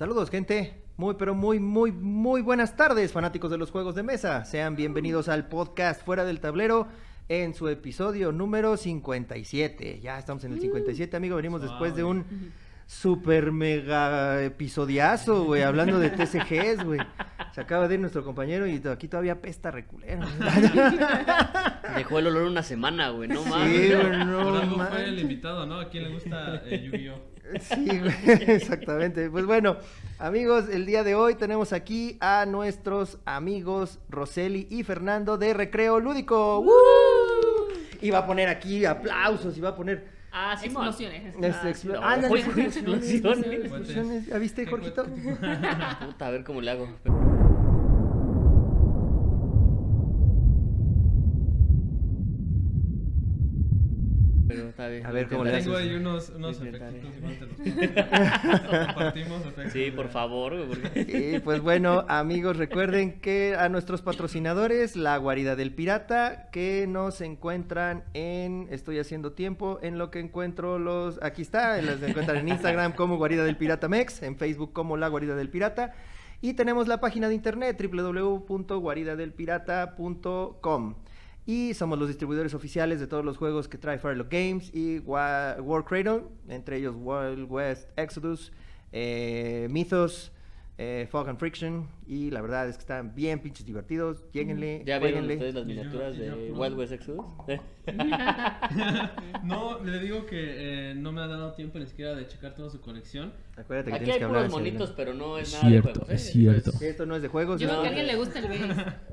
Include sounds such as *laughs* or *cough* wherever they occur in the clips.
Saludos, gente. Muy, pero muy, muy, muy buenas tardes, fanáticos de los juegos de mesa. Sean bienvenidos al podcast Fuera del Tablero en su episodio número 57. Ya estamos en el 57, amigo. Venimos después de un super mega episodiazo, güey, hablando de TCGs, güey. Se acaba de ir nuestro compañero y aquí todavía pesta reculero. *laughs* Dejó el olor una semana, güey, no Sí, mames. güey, no Por algo mames. fue el invitado, ¿no? ¿A quién le gusta eh, Yu-Gi-Oh? Sí, *laughs* güey, exactamente. Pues bueno, amigos, el día de hoy tenemos aquí a nuestros amigos Roseli y Fernando de Recreo Lúdico. ¡Woo! Y va a poner aquí aplausos y va a poner... Ah, Simón. Explosiones. Ah, explosiones. ¿Ya viste, ¿Qué Jorgito? *laughs* Puta, a ver cómo le hago. Pero está bien. A ver cómo le Tengo ahí unos, unos Intentaré. efectitos *laughs* igual te los compartimos. efectos Sí, por favor, porque... Y pues bueno, amigos, recuerden que a nuestros patrocinadores, la Guarida del Pirata, que nos encuentran en, estoy haciendo tiempo, en lo que encuentro los, aquí está, los encuentran en Instagram como Guarida del Pirata Mex, en Facebook como La Guarida del Pirata, y tenemos la página de internet www.guaridadelpirata.com. Y somos los distribuidores oficiales de todos los juegos que trae Firelock Games y Wa- War Cradle, entre ellos Wild West Exodus, eh, Mythos, eh, Fog and Friction. Y la verdad es que están bien pinches divertidos. Lléguenle, ¿Ya vieron ustedes las yo- miniaturas yo, de no. Wild West Exodus? *laughs* *laughs* No, le digo que eh, no me ha dado tiempo ni siquiera de checar toda su colección. Acuérdate que Aquí tienes hay que hablar puros monitos, pero no es, Es nada cierto, de juegos. es cierto. Esto no es de juegos. Yo no. creo que a alguien le gusta el *laughs*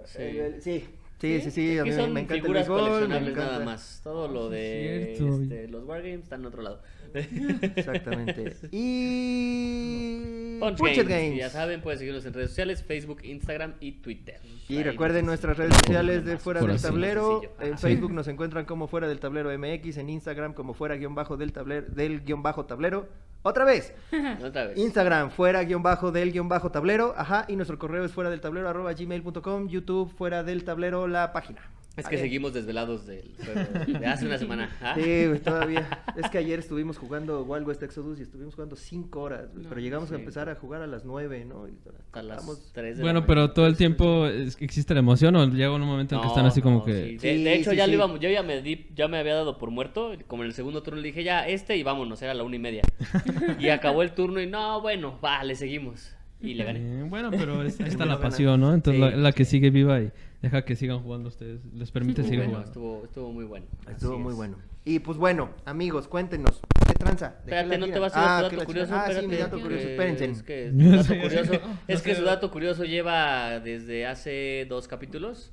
base. Sí. Sí. Sí, sí, sí, a mí son me encanta el figuras béisbol, me coleccionables encanta. nada más. Todo lo de es este, los Wargames está en otro lado. Exactamente. *laughs* Y... Punch, Punchet Games. y Ya saben, pueden seguirnos en redes sociales, Facebook, Instagram y Twitter. Y Ahí recuerden nos- nuestras redes sociales de Fuera Por del. Tablero. En Ajá. Facebook nos encuentran como Fuera del Tablero MX, en Instagram como Fuera guion bajo del tablero, del guion bajo tablero. Otra vez, *laughs* Otra vez. Instagram fuera guion bajo del guion bajo tablero, ajá, y nuestro correo es fuera del tablero arroba gmail.com, YouTube fuera del tablero la página. Es que seguimos desvelados del juego de hace una semana. *laughs* ¿ah? Sí, güey, todavía. *laughs* Es que ayer estuvimos jugando Wild West Exodus y estuvimos jugando 5 horas, güey, No, pero llegamos sí. a empezar a jugar a las 9, ¿no? Y Hasta las acabamos- 3 de la Bueno, mañana. pero todo el tiempo es- existe la emoción o llega un momento en que están así como no, que... sí. De, Sí, de hecho, sí, ya sí. lo íbamos, yo ya me di, ya me había dado por muerto. Como en el segundo turno le dije, ya, este y vámonos, era la una y media. *laughs* y acabó el turno y no, bueno, va, le seguimos. Y le gané. Eh, bueno, pero es- ahí está la pasión, ¿no? Entonces Sí, la, la que sí. sigue viva y deja que sigan jugando ustedes. Les permite Estuvo seguir bueno, jugando. estuvo, estuvo muy bueno. Estuvo Así muy es. bueno. Y pues bueno, amigos, cuéntenos. ¿Qué tranza? ¿De qué Espérate, no te vas a ir Ah, tu dato curioso. Ah, sí, espérate, mi dato curioso. Espérense. Es que *laughs* No su dato curioso, es que su dato curioso lleva desde hace dos capítulos.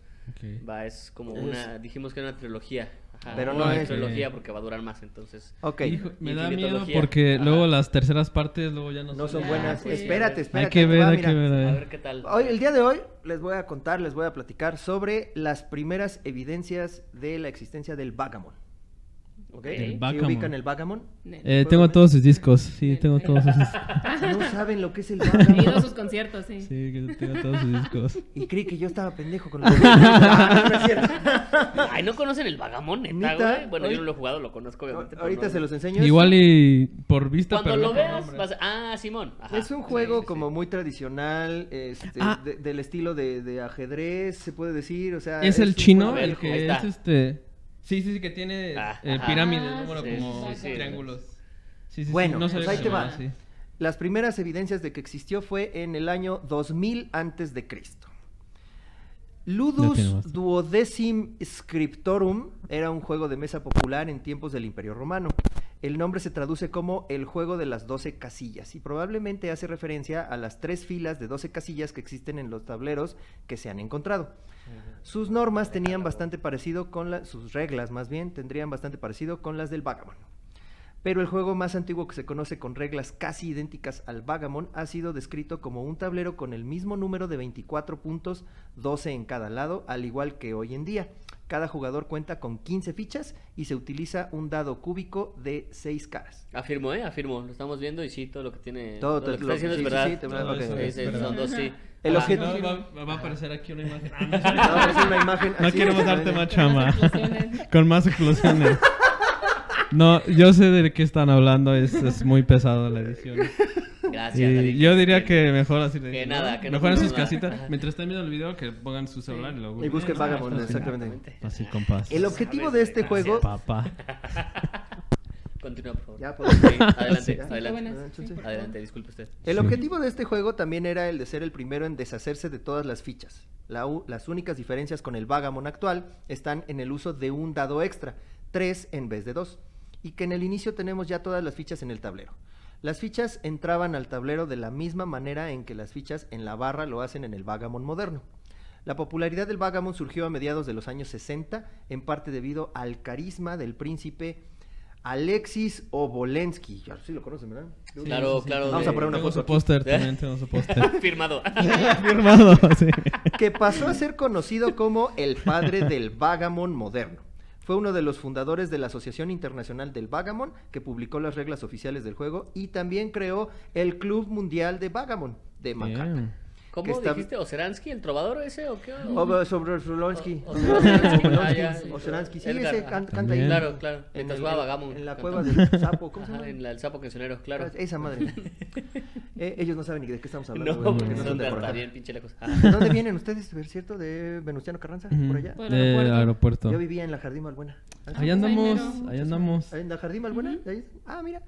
Va, es como una, dijimos que era una trilogía. Ajá, Pero una no es- trilogía porque va a durar más, entonces. Ok. Hijo, me da miedo porque Ajá. luego las terceras partes luego ya no, No son Ah, buenas. sí. Espérate, espérate. Hay que ver, va, hay mira. que ver. A ver qué tal. Hoy, el día de hoy les voy a contar, les voy a platicar sobre las primeras evidencias de la existencia del Vagamon. ¿Ok? El ¿Sí Vagamon. ubican el Vagamon? Eh, tengo todos sus discos, sí, tengo todos sus discos. No saben lo que es el He ido a Vagamon. sus conciertos, sí. Sí, que tengo todos sus discos. Y creí que yo estaba pendejo con *laughs* los Ah, es. *laughs* Ay, ¿no conocen el vagamón, neta. Bueno, yo no lo he jugado, lo conozco obviamente. Ahorita no- se los enseño. Igual y por vista, Cuando pero lo veas, vas a... Ah, Simón. Ajá. Es un juego Sí, sí, como sí. muy tradicional, este, Ah. de- del estilo de, de ajedrez, se puede decir, o sea... Es el un chino, el que es este. Sí, sí, sí, que tiene Ah, eh, pirámides, Ah, ¿no? Bueno, sí, como sí, sí. triángulos. Sí, sí, Bueno, sí. No pues ahí te va. Las primeras evidencias de que existió fue en el año 2000 antes de Cristo. Ludus. Duodecim Scriptorum era un juego de mesa popular en tiempos del Imperio Romano. El nombre se traduce como el juego de las 12 casillas y probablemente hace referencia a las tres filas de 12 casillas que existen en los tableros que se han encontrado. Sus normas tenían bastante parecido con la- sus reglas más bien tendrían bastante parecido con las del Vagamon. Pero el juego más antiguo que se conoce con reglas casi idénticas al Vagamon ha sido descrito como un tablero con el mismo número de 24 puntos, 12 en cada lado, al igual que hoy en día. Cada jugador cuenta con 15 fichas y se utiliza un dado cúbico de 6 caras. Afirmo, ¿eh? Afirmo. Lo estamos viendo y sí, todo lo que tiene... Todo Todo, lo que lo- está diciendo sí, es sí, verdad. sí, te- Todo Sí, es sí, verdad. son dos, sí. El Ah, objetivo- No, va, va a aparecer aquí una imagen. Ah, *laughs* no, No, es una imagen no queremos darte más chama. Con más explosiones. No, yo sé de qué están hablando, es, es muy pesado la edición. Gracias. Y David. yo diría que mejor así de Que nada, que no Mejor en sus casitas. Ajá. Mientras están viendo el video, que pongan su celular y lo Y busquen Vagabond, exactamente. Así, compas. El objetivo de este juego... Papá. *laughs* Continúa, por favor. Ya, pues, Sí, adelante, Sí. adelante. Buenas, sí, por favor. Adelante, disculpe usted. El Sí. objetivo de este juego también era el de ser el primero en deshacerse de todas las fichas. La u- las únicas diferencias con el Vagamon actual están en el uso de un dado extra, tres en vez de dos, y que en el inicio tenemos ya todas las fichas en el tablero. Las fichas entraban al tablero de la misma manera en que las fichas en la barra lo hacen en el Vagamon moderno. La popularidad del Vagamon surgió a mediados de los años 60, en parte debido al carisma del príncipe Alexis Obolensky. Ya sí lo conocen, ¿verdad? Claro, claro. Vamos de- a poner una Tengo foto su póster también, tengo su póster. *laughs* Firmado. *laughs* Firmado, sí. que pasó a ser conocido como el padre del Vagamon moderno. Fue uno de los fundadores de la Asociación Internacional del Vagamon, que publicó las reglas oficiales del juego y también creó el Club Mundial de Vagamon de Manhattan. ¿Cómo Que está- dijiste? ¿Oseransky, el trovador ese o qué? O- sobre Solonsky. O- Oseransky, ah, ya. Oseransky, sí, Edgar, ese can- canta ahí. Claro, claro. En, el- jugaba en- la cueva del sapo, ¿cómo se llama? en la- el sapo cancionero, claro. Esa madre. *laughs* Eh, ellos no saben ni de qué estamos hablando. No, güey, porque no son de por bien pinche lejos. ¿De dónde vienen ustedes, por cierto? ¿De Venustiano Carranza? ¿Por allá? Del aeropuerto. aeropuerto. Yo vivía en la Jardín Malbuena. Ahí andamos, mero. ahí andamos. ¿En la Jardín Malbuena? Ah, mira.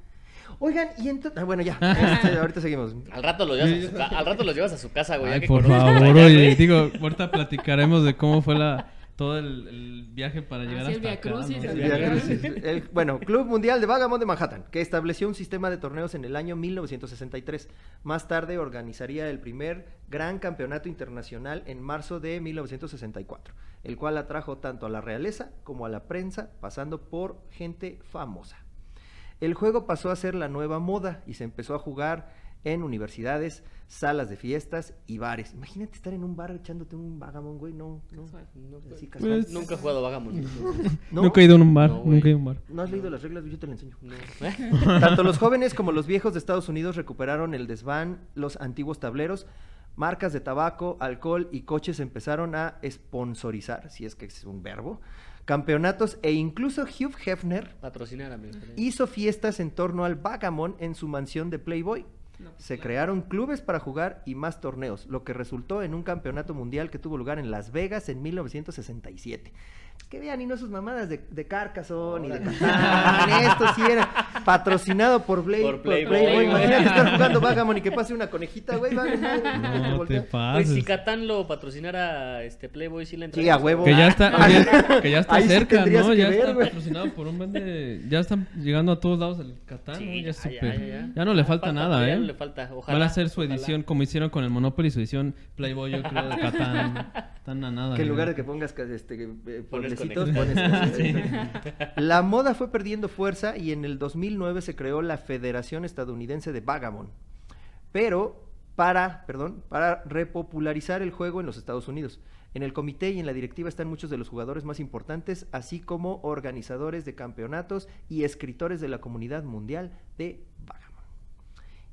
Oigan, y entonces... Ah, bueno, ya. *laughs* Este, ahorita seguimos. Al rato, los llevas a su ca- al rato los llevas a su casa, güey. Ay, por favor, oye, digo, ahorita platicaremos de cómo fue la todo el, el viaje para llegar hasta acá. ¿no? el bueno, Club Mundial de Vagamon de Manhattan, que estableció un sistema de torneos en el año 1963. Más tarde organizaría el primer gran campeonato internacional en marzo de 1964, el cual atrajo tanto a la realeza como a la prensa, pasando por gente famosa. El juego pasó a ser la nueva moda y se empezó a jugar en universidades, salas de fiestas y bares. Imagínate estar en un bar echándote un vagamon, güey, no, no. No, pues, Así Pues-. Nunca he jugado Vagamon. *laughs* ¿No? *laughs* Nunca he ido a un bar, No, nunca he ido a un bar. ¿No has leído las reglas? Yo te las enseño. No. *laughs* Tanto los jóvenes como los viejos de Estados Unidos recuperaron el desván, los antiguos tableros, marcas de tabaco, alcohol y coches empezaron a sponsorizar, si es que es un verbo, campeonatos e incluso Hugh Hefner Patrocinar, hizo fiestas en torno al Vagamon en su mansión de Playboy. No, Se claro. crearon clubes para jugar y más torneos, lo que resultó en un campeonato mundial que tuvo lugar en Las Vegas en 1967. Que vean, y no sus mamadas de, de Carcassonne y de Catán, esto sí era patrocinado por, Play- Por por Playboy, Playboy. güey. Imagínate estar jugando Vagamon y que pase una conejita, güey. No te voltea. Pues pases. si Catán lo patrocinara este Playboy, sí le entra. Sí, a huevo. Que ya está, *laughs* oye, que ya está Ahí cerca, ¿no? Ya ver, está patrocinado por un buen de... Ya están llegando a todos lados el Catán, Sí. Ya, ya, ya, ya, ya. ya no le Ya falta, falta, nada, ya ¿eh? no le falta. Ojalá, Van a hacer su ojalá. edición, como hicieron con el Monopoly, su edición Playboy, yo creo, de Catán. Están a nada. Que en ¿eh? lugar de que pongas este, eh, *laughs* La moda fue perdiendo fuerza y en el 2009 se creó la Federación Estadounidense de Vagamon. Pero para, perdón, para repopularizar el juego en los Estados Unidos. En el comité y en la directiva están muchos de los jugadores más importantes, así como organizadores de campeonatos y escritores de la comunidad mundial de Vagamon.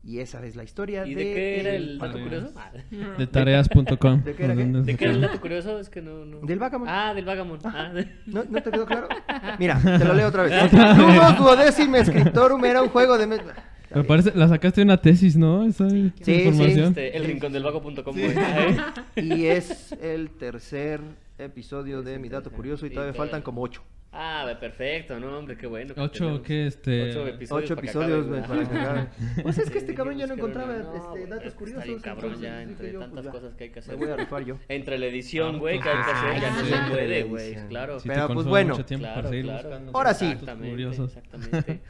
Y esa es la historia ¿Y de, de qué era el dato curioso? Ah, *laughs* De tareas.com. ¿De qué era qué? ¿De qué era el dato curioso? Es que no. no... Del Vagamon. Ah, del Vagamon. Ah, de- ¿No, ¿No te quedó claro? *laughs* Mira, te lo leo otra vez. *laughs* Lumos Duodecim Scriptorum era un juego de... me- parece, la sacaste de una tesis, ¿no? Esa, Sí, información. Este, el rincón del vago.com. Ay. Y es el tercer episodio de Mi Dato Curioso y Sí, todavía faltan como ocho. Ah, perfecto, no, hombre, qué bueno. que Ocho, ¿qué? Este... Ocho episodios. Ocho episodios, güey. *laughs* Pues es que este cabrón ya no encontraba no, este, datos está curiosos. bien cabrón entonces ya, entre yo, pues tantas ya, cosas que hay que Me hacer. voy a rifar yo. *laughs* Entre la edición, Ah, güey, que hay que hacer, ya no se puede, güey, claro. Sí, te Pero, pues, bueno. mucho tiempo Claro, para seguir claro. buscando Ahora sí. Exactamente, curiosos. exactamente.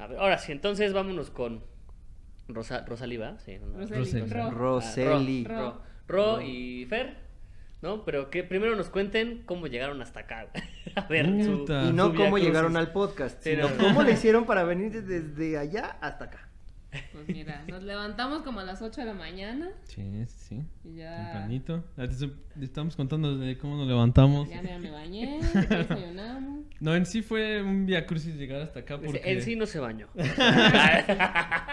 A ver, ahora sí, entonces vámonos con Rosa, Rosalí, ¿va? Sí, no, Roseli, Roseli. Ro. Roseli. Ah, Ro, Ro, Ro y Fer, ¿no? Pero que primero nos cuenten cómo llegaron hasta acá. *laughs* A ver, su. Y no cómo llegaron al podcast, sino no. cómo le *laughs* hicieron para venir de- desde allá hasta acá. Pues mira, nos levantamos como a las 8 de la mañana Sí, sí, sí. y ya. Tempranito. Te estamos contando de cómo nos levantamos. Ya me bañé, *laughs* desayunamos. No, en sí fue un via crucis llegar hasta acá porque... En sí no se bañó. *laughs*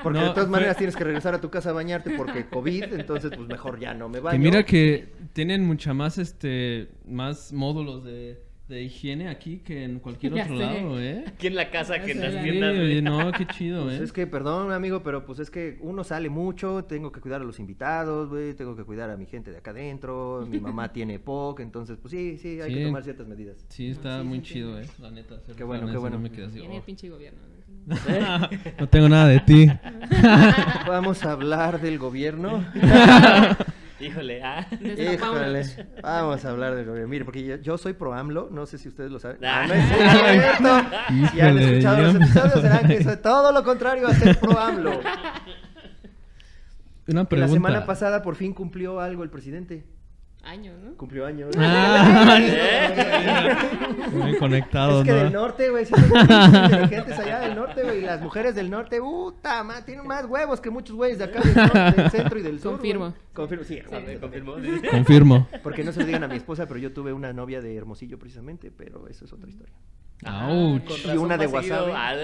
Porque No, de todas fue- maneras tienes que regresar a tu casa a bañarte porque COVID, entonces pues mejor ya no me baño. Que mira que tienen mucha más, este, más módulos de de higiene aquí que en cualquier otro lado, ¿eh? Aquí en la casa, que en las Sí, tiendas. oye, no, qué chido, Pues ¿eh? es que, perdón, amigo, pero pues es que uno sale mucho, tengo que cuidar a los invitados, güey, tengo que cuidar a mi gente de acá adentro, mi *laughs* mamá tiene POC, entonces, pues sí, sí, hay que tomar ciertas medidas. Sí, está Sí, muy sí, chido, sí. ¿eh? La neta. Qué bueno, qué bueno. No, me quedé así, Viene el oh. pinche gobierno. ¿no? *laughs* No tengo nada de ti. *laughs* Vamos a hablar del gobierno. Híjole, ah. Híjole, vamos a hablar del gobierno. Mire, porque yo, yo soy pro AMLO, no sé si ustedes lo saben. Ah. Ah, no es cierto. Si han escuchado los episodios, *laughs* serán que soy todo lo contrario a ser pro AMLO. Una Que pregunta. La semana pasada por fin cumplió algo el presidente. Años, ¿no? Cumplió años. Ah, *laughs* ¿Eh? Muy conectados, Es que del ¿no? norte, güey, sí inteligentes allá del norte, güey. Y las mujeres del norte, puta, ma, tienen más huevos que muchos güeyes de acá del, norte, del *laughs* centro y del sur. Confirmo. güey. Confirmo, sí, también. confirmó. Confirmo. Porque no se lo digan a mi esposa, pero yo tuve una novia de Hermosillo precisamente, pero eso es otra historia. Ouch. Y una de wasabi. ah,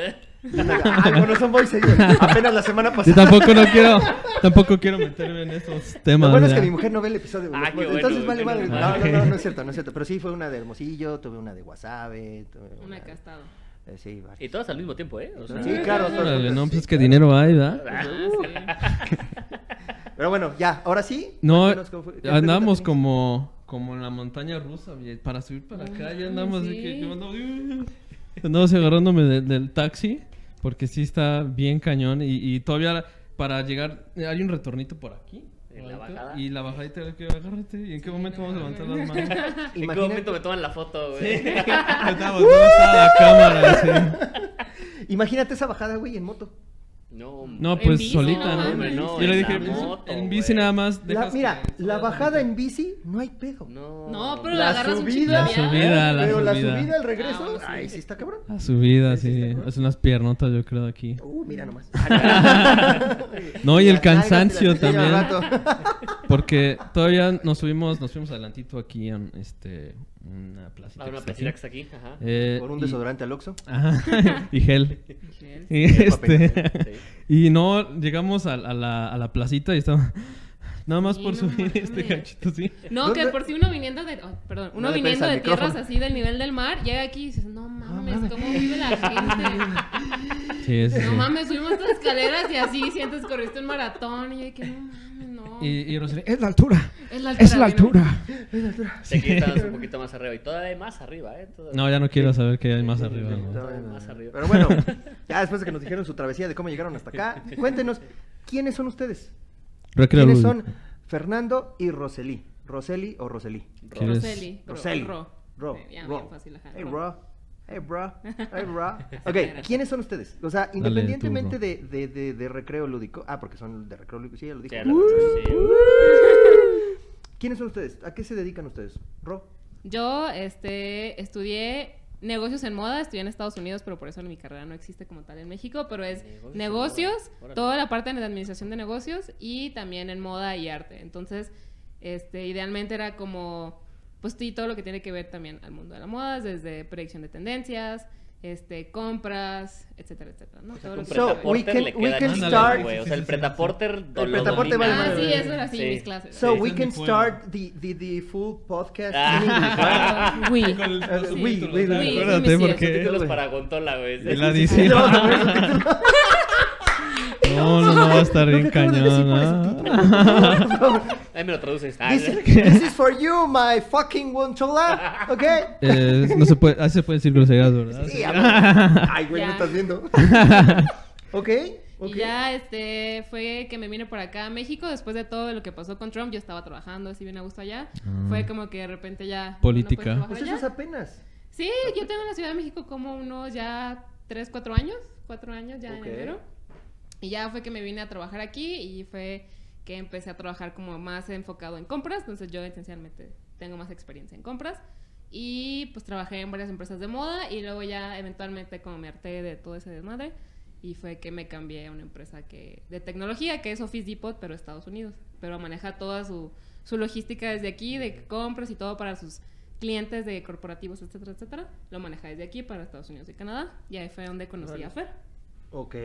Ay, bueno, son muy seguidos. Apenas la semana Yo pasada. tampoco no quiero, *laughs* tampoco quiero meterme en esos temas. Lo bueno es que mi mujer no ve el episodio. Ah, qué Entonces vale mal. No, no, no, no es cierto, no es cierto. Pero sí fue una de Hermosillo, tuve una de Wasabi. Tuve Una que ha estado. eh, sí. Y todas al mismo tiempo, ¿eh? O sea, Sí, claro. todas Órale, juntas, no, sí, pues es que claro. dinero hay, ¿verdad? Ah, *laughs* Pero bueno, ya, ahora sí. No, cuéntanos cómo fue- ¿qué andamos como, como en la montaña rusa, para subir para acá, ya andamos de sí. que yo ando- andamos agarrándome de- del taxi, porque sí está bien cañón, y, y todavía para llegar, hay un retornito por aquí. En la bajada. Y la bajadita de que agárrate, ¿y en qué momento vamos a levantar las manos? *laughs* ¿En qué momento me toman la foto, güey? Ahorita volteamos a la cámara, sí. Imagínate esa bajada, güey, en moto. No, No, pues bici, solita, no mames. No, Yo le dije, pues, moto, en bici nada más La- mira, que- la bajada en bici no hay pedo. No, No, pero La la agarras un subida- chingo La subida, la Pero la subida. subida, el regreso, Ah, bueno, sí. ay, sí está cabrón. La subida, Sí. Es unas piernotas, yo creo, aquí. Uh, mira nomás. *laughs* No, y el cansancio también. Porque todavía nos subimos, nos fuimos adelantito aquí en este una placita. Ah, que una está placita aquí. que está aquí, ajá. Eh, Por un y- desodorante al Oxxo. *laughs* Ajá, y gel. Gel. *laughs* Y, Sí, este, papel, y no, llegamos a, a la, a la placita y estaba... Nada más Sí, por no subir este mames. cachito, sí. No, que por si uno viniendo de. oh, perdón, uno No viniendo de tierras micrófono. así del nivel del mar, llega aquí y dices, no mames, mames. ¿cómo vive la *laughs* gente? Sí, sí, No sí. mames, subimos estas escaleras y así sientes que corriste un maratón. Y yo que no mames, no. Y, y Rosalía, es la altura. es la altura. Es la ¿no? altura. *laughs* Sí, aquí estamos un poquito más arriba. Y todavía hay más arriba, ¿eh? Todavía- No, ya no quiero saber que hay más arriba. Sí, ¿no? todavía Más arriba. Pero bueno, *laughs* ya después de que nos dijeron su travesía de cómo llegaron hasta acá, *laughs* cuéntenos, ¿quiénes son ustedes? Recreo ¿Quiénes son Fernando y Roseli? ¿Roseli o Roseli? Roseli. Ro- Roseli. Ro. Ro. Ro. bien fácil, ajá, Hey, Ro. Hey, bro. Hey, bro. *laughs* Ok, ¿quiénes son ustedes? O sea, independientemente de, de, de, de recreo lúdico. Ah, porque son de recreo lúdico. Sí, ya lo dije. Sí, la- sí. ¿Quiénes son ustedes? ¿A qué se dedican ustedes? Ro. Yo este, estudié negocios en moda, estudié en Estados Unidos, pero por eso mi carrera no existe como tal en México, pero es Negocios toda la parte de administración de negocios y también en moda y arte. Entonces, este, idealmente era como, pues sí, todo lo que tiene que ver también al mundo de la moda, desde predicción de tendencias, este, compras, etcétera, etcétera, ¿no? Todo lo Un que So, tiene que ver. we pretaporter can- le we queda can start- güey. O sea, el pretaporter El pretaporte domina. vale Ah, sí, eso era así, Sí. mis clases. So Sí, we can start the, the, the full podcast Ah. in English, right? Oui, oui, ¿no? oui. Acuérdate, porque... Títulos para Gontola, güey. Y la *laughs* Sí, dice... sí, le vamos a poner subtítulos. No, no, no, va a estar bien cañón. ¿ah? *laughs* Ahí me lo traduces. Ah, This, *laughs* this is for you, my fucking Gonchola. ¿Ok? Eh, no se puede, así se puede decir groserías, ¿verdad? Sí, amor. Ay, güey, Ya. me estás viendo. *laughs* ¿Ok? ok. Y ya este fue que me vine por acá a México después de todo lo que pasó con Trump. Yo estaba trabajando así bien a gusto allá. Ah. Fue como que de repente ya. Política. no puedes trabajar Pues allá. eso es apenas. Sí, yo tengo en la Ciudad de México como unos ya 3, 4 años. 4 años ya en enero. Y ya fue que me vine a trabajar aquí y fue que empecé a trabajar como más enfocado en compras. Entonces yo esencialmente tengo más experiencia en compras. Y pues trabajé en varias empresas de moda y luego ya eventualmente como me harté de todo ese desmadre. Y fue que me cambié a una empresa que de tecnología que es Office Depot, pero Estados Unidos. Pero maneja toda su, su logística desde aquí, de compras y todo para sus clientes de corporativos, etcétera, etcétera. Lo maneja desde aquí para Estados Unidos y Canadá. Y ahí fue donde conocí Órale. a Fer. Ok.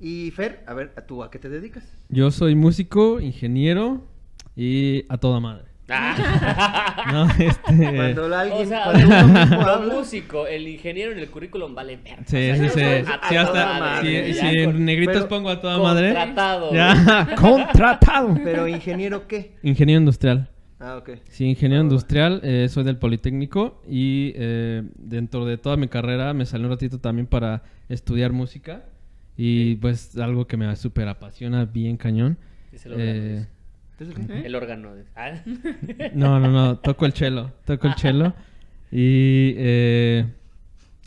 Y Fer, a ver, ¿tú a qué te dedicas? Yo soy músico, ingeniero y a toda madre. Ah. No, este... Cuando alguien, O sea, a cuando uno mismo lo habla- músico, el ingeniero en el currículum vale verga. Sí, O sea, sí, sí. hasta... madre, Si, ya si con- en negritos pero pongo a toda madre... Contratado. Ya, *laughs* contratado. Pero ingeniero qué? Ingeniero industrial. Ah, ok. Sí, ingeniero Ah, industrial, eh, soy del Politécnico y eh, dentro de toda mi carrera me salió un ratito también para estudiar música y pues algo que me súper apasiona bien cañón. Es el órgano, Eh. Ah. *laughs* no, no, no, toco el cello, toco el *laughs* cello y, eh,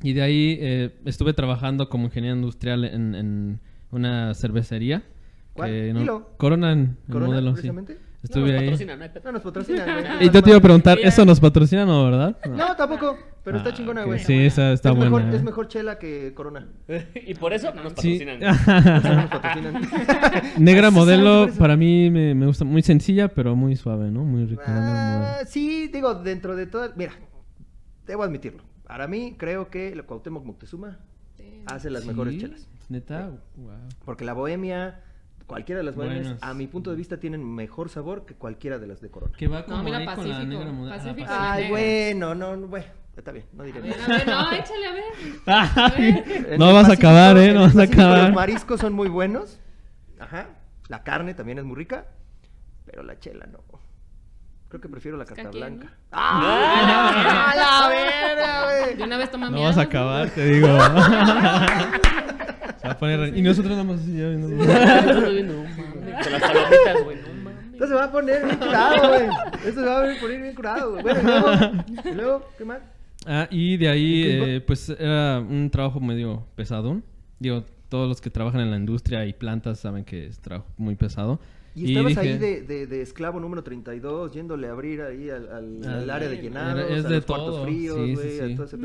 y de ahí eh, estuve trabajando como ingeniero industrial en, en una cervecería. ¿Cuál? que no-. Corona en el ¿Corona, modelo, sí. precisamente? Estuve no, nos ahí. patrocina, no hay pedo. No nos patrocinan, *laughs* güey. Y yo te iba a preguntar, ¿eso nos patrocina no, verdad? No, tampoco. Pero está Ah, chingona, güey. Sí, esa está es buena. Mejor, es mejor chela que Corona. *laughs* y por eso no *laughs* nos patrocinan. *laughs* Por eso no nos patrocinan. Negra modelo para mí me, me gusta muy sencilla, pero muy suave, ¿no? Muy rica. Ah, sí, digo, dentro de todo. Mira, debo admitirlo. Para mí, creo que el Cuauhtémoc Moctezuma hace las ¿Sí? mejores chelas. Neta, wow. Porque la bohemia, cualquiera de las bohemias, a mi punto de vista, tienen mejor sabor que cualquiera de las de Corona. Que va como mira, ahí con la negra. Pacífico. Ah, Ay, bueno, no, no, bueno, está bien, no diré A ver, a ver, no, échale a ver. *laughs* Pacífico. En No el vas a acabar, ¿eh? No vas a acabar. Los mariscos son muy buenos. Ajá. La carne también es muy rica. Pero la chela no. Creo que prefiero la carta blanca. ¿no? ¡Ah! la *laughs* verga, güey! De una vez toma No vas a acabar, te digo. *laughs* Se va a poner... Y nosotros nada más así ya viendo. No Con las palomitas, güey, no. Esto se va a poner bien curado, güey. Esto se va a poner bien curado, güey. Bueno, y luego, y luego, ¿qué más? Ah, y de ahí, eh, pues era un trabajo medio pesado. Digo, todos los que trabajan en la industria y plantas saben que es trabajo muy pesado. Y estabas dije, ahí de, de, de esclavo número 32, yéndole a abrir ahí al, al, Ah, al área de llenados, es a de los cuartos todo, fríos, sí, sí, güey, a sí. todo ese.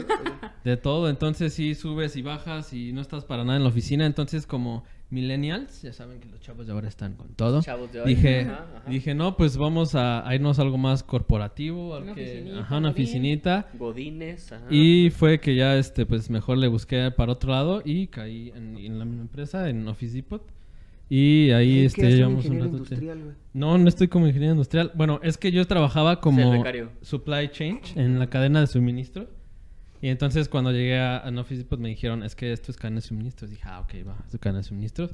De todo, entonces sí subes y bajas y no estás para nada en la oficina. Entonces, como millennials, ya saben que los chavos de ahora están con todo. Chavos de hoy. Dije, Ajá, ajá. dije, no, pues vamos a, a irnos a algo más corporativo, algo Una que- oficinita, ajá, una oficinita. Godines, ajá. Y fue que ya, este, pues mejor le busqué para otro lado y caí en, en la misma empresa, en Office Depot. Y ahí, ¿Qué este, llevamos un rato. industrial? No, no estoy como ingeniero industrial. Bueno, es que yo trabajaba como supply chain en la cadena de suministro. Y entonces cuando llegué a, a Office Depot me dijeron, es que esto es cadena de suministros. Dije, ah, ok, va, es cadena de suministros.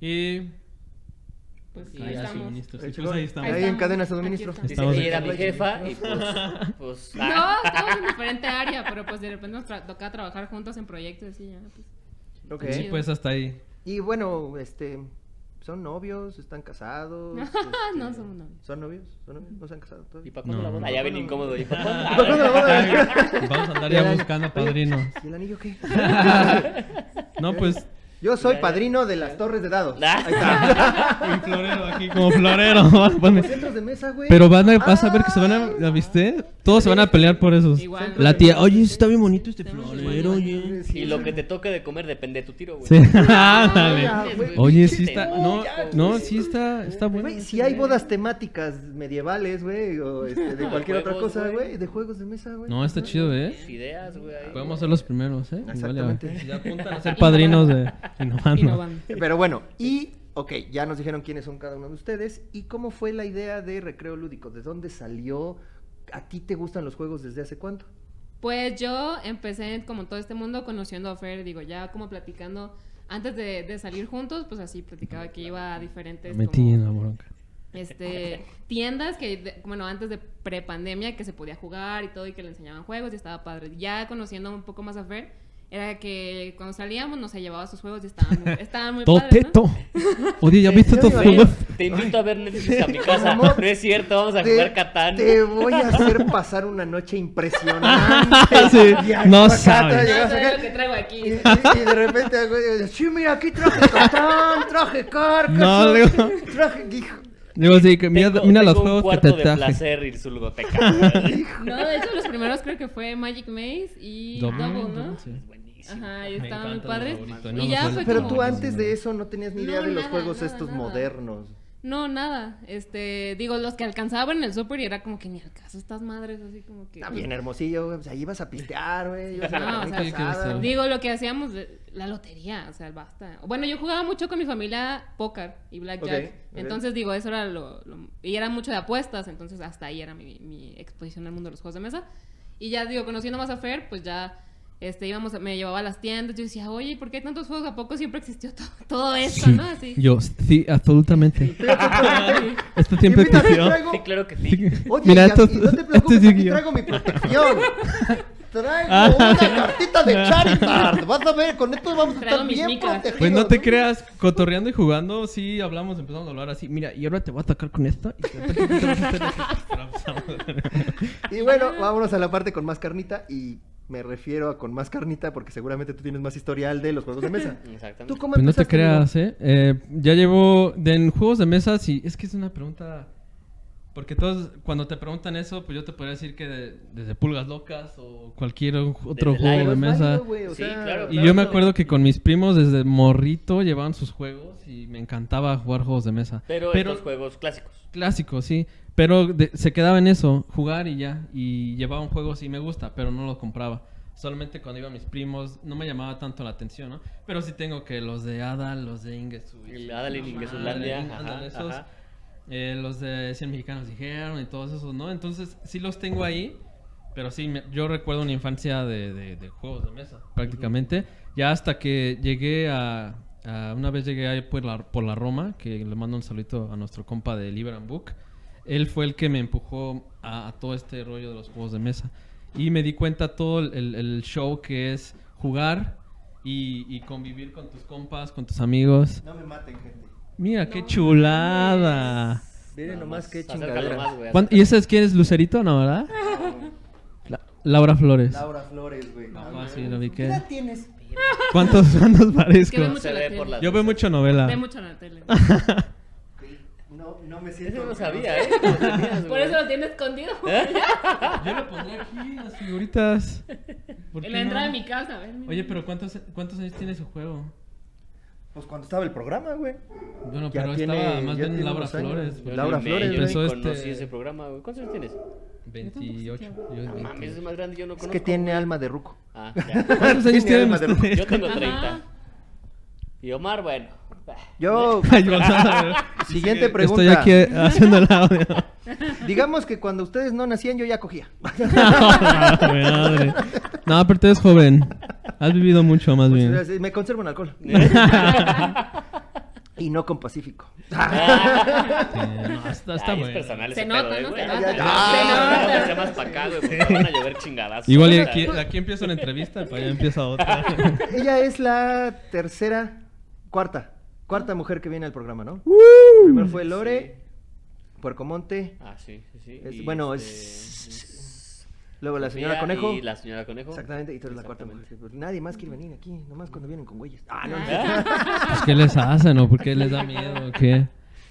Y... Pues Sí, ahí cadena de estamos. suministros. Ahí Y pues ahí Ahí, estamos. Ahí en cadenas de Aquí suministro. estamos. Dice, en- era mi jefa y pues... *laughs* pues No, ah. estamos en diferente área, pero pues de repente nos tra- tocaba trabajar juntos en proyectos así ya. Pues. Ok. Sí, pues hasta ahí. Y bueno, este, ¿son novios? ¿Están casados? *laughs* Este, No somos novios. ¿Son novios? ¿Son novios? ¿No se han casado ¿Y todavía? para cuándo No, la boda? ya ven incómodo. *laughs* ¿Y para cuándo? ¿Y la boda? *laughs* Vamos a andar ¿Y ya buscando padrinos. ¿Y el anillo qué? No, pues... Yo soy padrino de las torres de dados. Ah. Ahí está. *laughs* Florero aquí como florero. *laughs* Los centros de mesa, güey. Pero van a, vas a ver que se van a, ¿la viste? Todos se van a pelear por esos. Igual. La tía, oye, está bien bonito este florero, oye. Y lo que te toque de comer depende de tu tiro, güey. Sí, *laughs* ándale. ya, güey. Oye, sí está, no, no, sí está, está bueno. Güey, si hay bodas temáticas medievales, güey, o este, de cualquier otra juegos, cosa, güey. güey, de juegos de mesa, güey. No, está chido, ¿eh? Ideas, güey. ahí. Podemos ser los primeros, ¿eh? Igual Exactamente. ya apuntan a ser padrinos de *laughs* innovando. Innovando. Pero bueno, y, ok, ya nos dijeron quiénes son cada uno de ustedes. ¿Y cómo fue la idea de Recreo Lúdico? ¿De dónde salió? ¿A ti te gustan los juegos desde hace cuánto? Pues yo empecé como todo este mundo conociendo a Fer, digo, ya como platicando, antes de, de salir juntos, pues así platicaba que iba a diferentes Me metí como, en la bronca. este, tiendas que, de- bueno, antes de prepandemia que se podía jugar y todo y que le enseñaban juegos y estaba padre. Ya conociendo un poco más a Fer, era que cuando salíamos nos llevaba sus juegos y estaban muy, estaban muy padres, ¿no? Toteto. *laughs* Oye, ¿ya viste estos juegos? te invito a ver Netflix a mi casa. Amor, No es cierto, vamos a Te- jugar Catán. Te voy a hacer pasar una noche impresionante. *laughs* Sí, Y no acá sabes. No, sabes lo que traigo Y, aquí. y- y de repente, güey, sí, mira, aquí traje Catán, traje Carcassonne, No, digo- traje... Hijo, Digo, sí, que mira, Tengo- mira los tengo un juegos que cuarto te de traje. placer y sulgoteca. güey. *laughs* No, de hecho los primeros creo que fue Magic Maze y Double, ¿no? sí. Buenísimo. Ajá, y estaban muy padres. los favoritos, Y no ya los fue Pero como... tú antes de eso no tenías ni idea No, de los nada, juegos nada, estos nada. modernos. No, nada. Este, digo, los que alcanzaban en el súper y era como que ni al caso estas madres, así como que. Está bien hermosillo, güey. O sea, ibas a pistear, güey. ibas a la No, o sea. Digo, lo que hacíamos, la lotería, o sea, basta. Bueno, yo jugaba mucho con mi familia póker y blackjack. Entonces, digo, eso era lo, lo- Y era mucho de apuestas, entonces hasta ahí era mi, mi exposición al mundo de los juegos de mesa. Y ya, digo, conociendo más a Fer, pues ya... Este, íbamos, a- me llevaba a las tiendas, yo decía, oye, ¿por qué hay tantos juegos? ¿A poco siempre existió to- *laughs* todo esto, no? Así. Yo, sí, absolutamente. *laughs* Esto siempre existió. traigo- Sí, claro que sí. Oye, Mira, esto- aquí- no te esto preocupes, sí aquí yo. traigo mi *laughs* protección. Traigo Ah. una cartita de Charizard. Vas a ver, con esto vamos a Traigo estar mis bien micas. protegidos. Pues no te creas, cotorreando y jugando, sí hablamos, empezamos a hablar así. Mira, y ahora te voy a atacar con esta. Y te. Y bueno, vámonos a la parte con más carnita y me refiero a con más carnita porque seguramente tú tienes más historial de los juegos de mesa. *laughs* Exactamente. ¿Tú cómo Pues no te creas, ¿eh? Eh, Ya llevo de en juegos de mesa, sí. Es que es una pregunta. Porque todos, cuando te preguntan eso, pues yo te podría decir que de- desde Pulgas Locas o cualquier otro Desde juego de Es mesa. válido, güey, o Sí, sea, claro, Y yo me acuerdo que con mis primos desde morrito llevaban sus juegos y me encantaba jugar juegos de mesa. Pero, estos juegos clásicos. Clásicos, sí. Pero de- se quedaba en eso, jugar y ya. Y llevaba un juego, sí me gusta, pero no lo compraba. Solamente cuando iban mis primos no me llamaba tanto la atención, ¿no? Pero sí tengo que los de Adal, los de Ingesu. El Adal y Ingesulandia, ajá, esos. ajá. Eh, los de 100 mexicanos dijeron y todos esos, ¿no? Entonces sí los tengo ahí. Pero sí, me- yo recuerdo una infancia de, de- de juegos de mesa, prácticamente. Ya hasta que llegué a, a- Una vez llegué ahí por la, por la Roma, que le mando un saludito a nuestro compa de Liber and Book. Él fue el que me empujó a, a todo este rollo de los juegos de mesa. Y me di cuenta todo el, el- show que es jugar y, y convivir con tus compas, con tus amigos. No me maten, gente. Mira, qué chulada. Miren nomás qué chingadera. más, güey, ¿Cuán- ¿Y ese es quién es Lucerito, no, verdad? La- Laura Flores. Laura Flores, güey. Ah, sí, lo vi ¿Qué que- edad tienes? ¿Cuántos, cuántos Es parezco? que ve mucho ve por Yo veo mucho novela. Ve mucho en la tele. *laughs* No, no me siento. Ese no sabía, ¿eh? *laughs* Por eso lo tiene escondido. *laughs* Yo lo pondría aquí, las figuritas. ¿Por En qué la entrada no? de mi casa, a ver. mira. Oye, pero ¿cuántos, ¿cuántos años tiene su juego? Pues cuando estaba el programa, güey. Bueno, Ya pero tiene- estaba más bien Laura. Flores. Pues, Laura Flores, Yo Empezó este- conocí ese programa, güey. ¿Cuántos años tienes? 28. Yo No mames, 28. es más grande, yo no Es conozco. que tiene güey. alma de ruco. Ah, ya. ¿Cuántos años Tiene tienen alma de ruco. ustedes? Yo tengo *laughs* Ajá. 30. Y Omar, bueno. Yo, *laughs* *laughs* siguiente pregunta. Estoy aquí haciendo el audio. *laughs* Digamos que cuando ustedes no nacían, yo ya cogía. Madre. No, pero tú eres joven. Has vivido mucho más bien. Pues, me conservo en alcohol. y no con Pacífico. Sí, no, está, está Ay, bueno. es personal Se ese nota, pedo, eh, ¿no? Se nota. más para acá, güey, porque van a llover chingadas. Igual y aquí, aquí empieza una entrevista, para allá empieza otra. Ella es la tercera, cuarta, cuarta mujer que viene al programa, ¿no? Primero fue Lore, Puercomonte, Ah, sí, sí, sí. es- bueno, este, es... Luego la señora Conejo. Y la señora Conejo. Exactamente, y tú eres la cuarta mujer. Nadie más quiere venir aquí, nomás cuando vienen con güeyes. Ah, no, no. Pues, *laughs* ¿Qué les hacen o por qué les da miedo? o ¿Qué?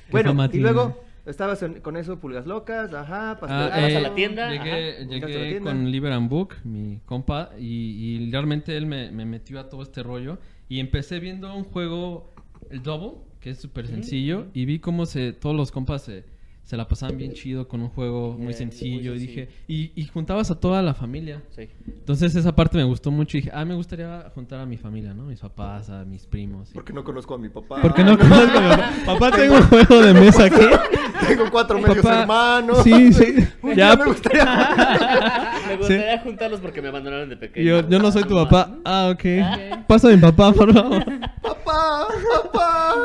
¿Qué Bueno, y luego estabas en- con eso, pulgas locas, ajá, pastel. Ah, a eh, la tienda, Llegué, ajá. llegué Vas a la tienda. con Liber and Book, mi compa, y, y realmente él me, me metió a todo este rollo. Y empecé viendo un juego, el Double, que es súper sencillo, y vi cómo se, todos los compas se, se la pasaban bien chido con un juego muy Eh, sencillo. muy y dije, y, y juntabas a toda la familia. Sí. Entonces esa parte me gustó mucho y dije, ah, me gustaría juntar a mi familia, ¿no? Mis papás, a mis primos. y- Porque no conozco a mi papá. ¿Por qué no *laughs* conozco a mi papá? Papá, tengo un juego de mesa aquí. *laughs* Tengo cuatro medios Papá, hermanos. Sí, sí. *laughs* Ya, me gustaría. Me gustaría juntarlos porque me abandonaron de pequeño. yo, yo no soy tu papá. Ah, ok. Pasa a mi papá, por favor. papá, papá.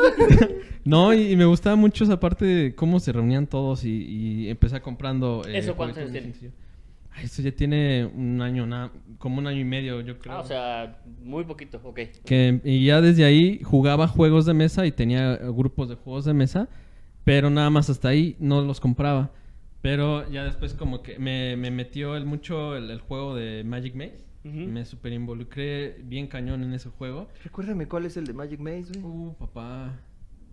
No, y, y me gustaba mucho esa parte de cómo se reunían todos y, y empecé comprando. eh, ¿Eso cuántos años tiene? Ay, eso ya tiene un año, na- como un año y medio, yo creo. Ah, o sea, muy poquito, ok. Que, y ya desde ahí jugaba juegos de mesa y tenía grupos de juegos de mesa, pero nada más hasta ahí no los compraba. Pero ya después como que me, me metió el, mucho el, el juego de Magic Maze. Ujú. Me super involucré bien cañón en ese juego. Recuérdame cuál es el de Magic Maze, güey. Uh, papá.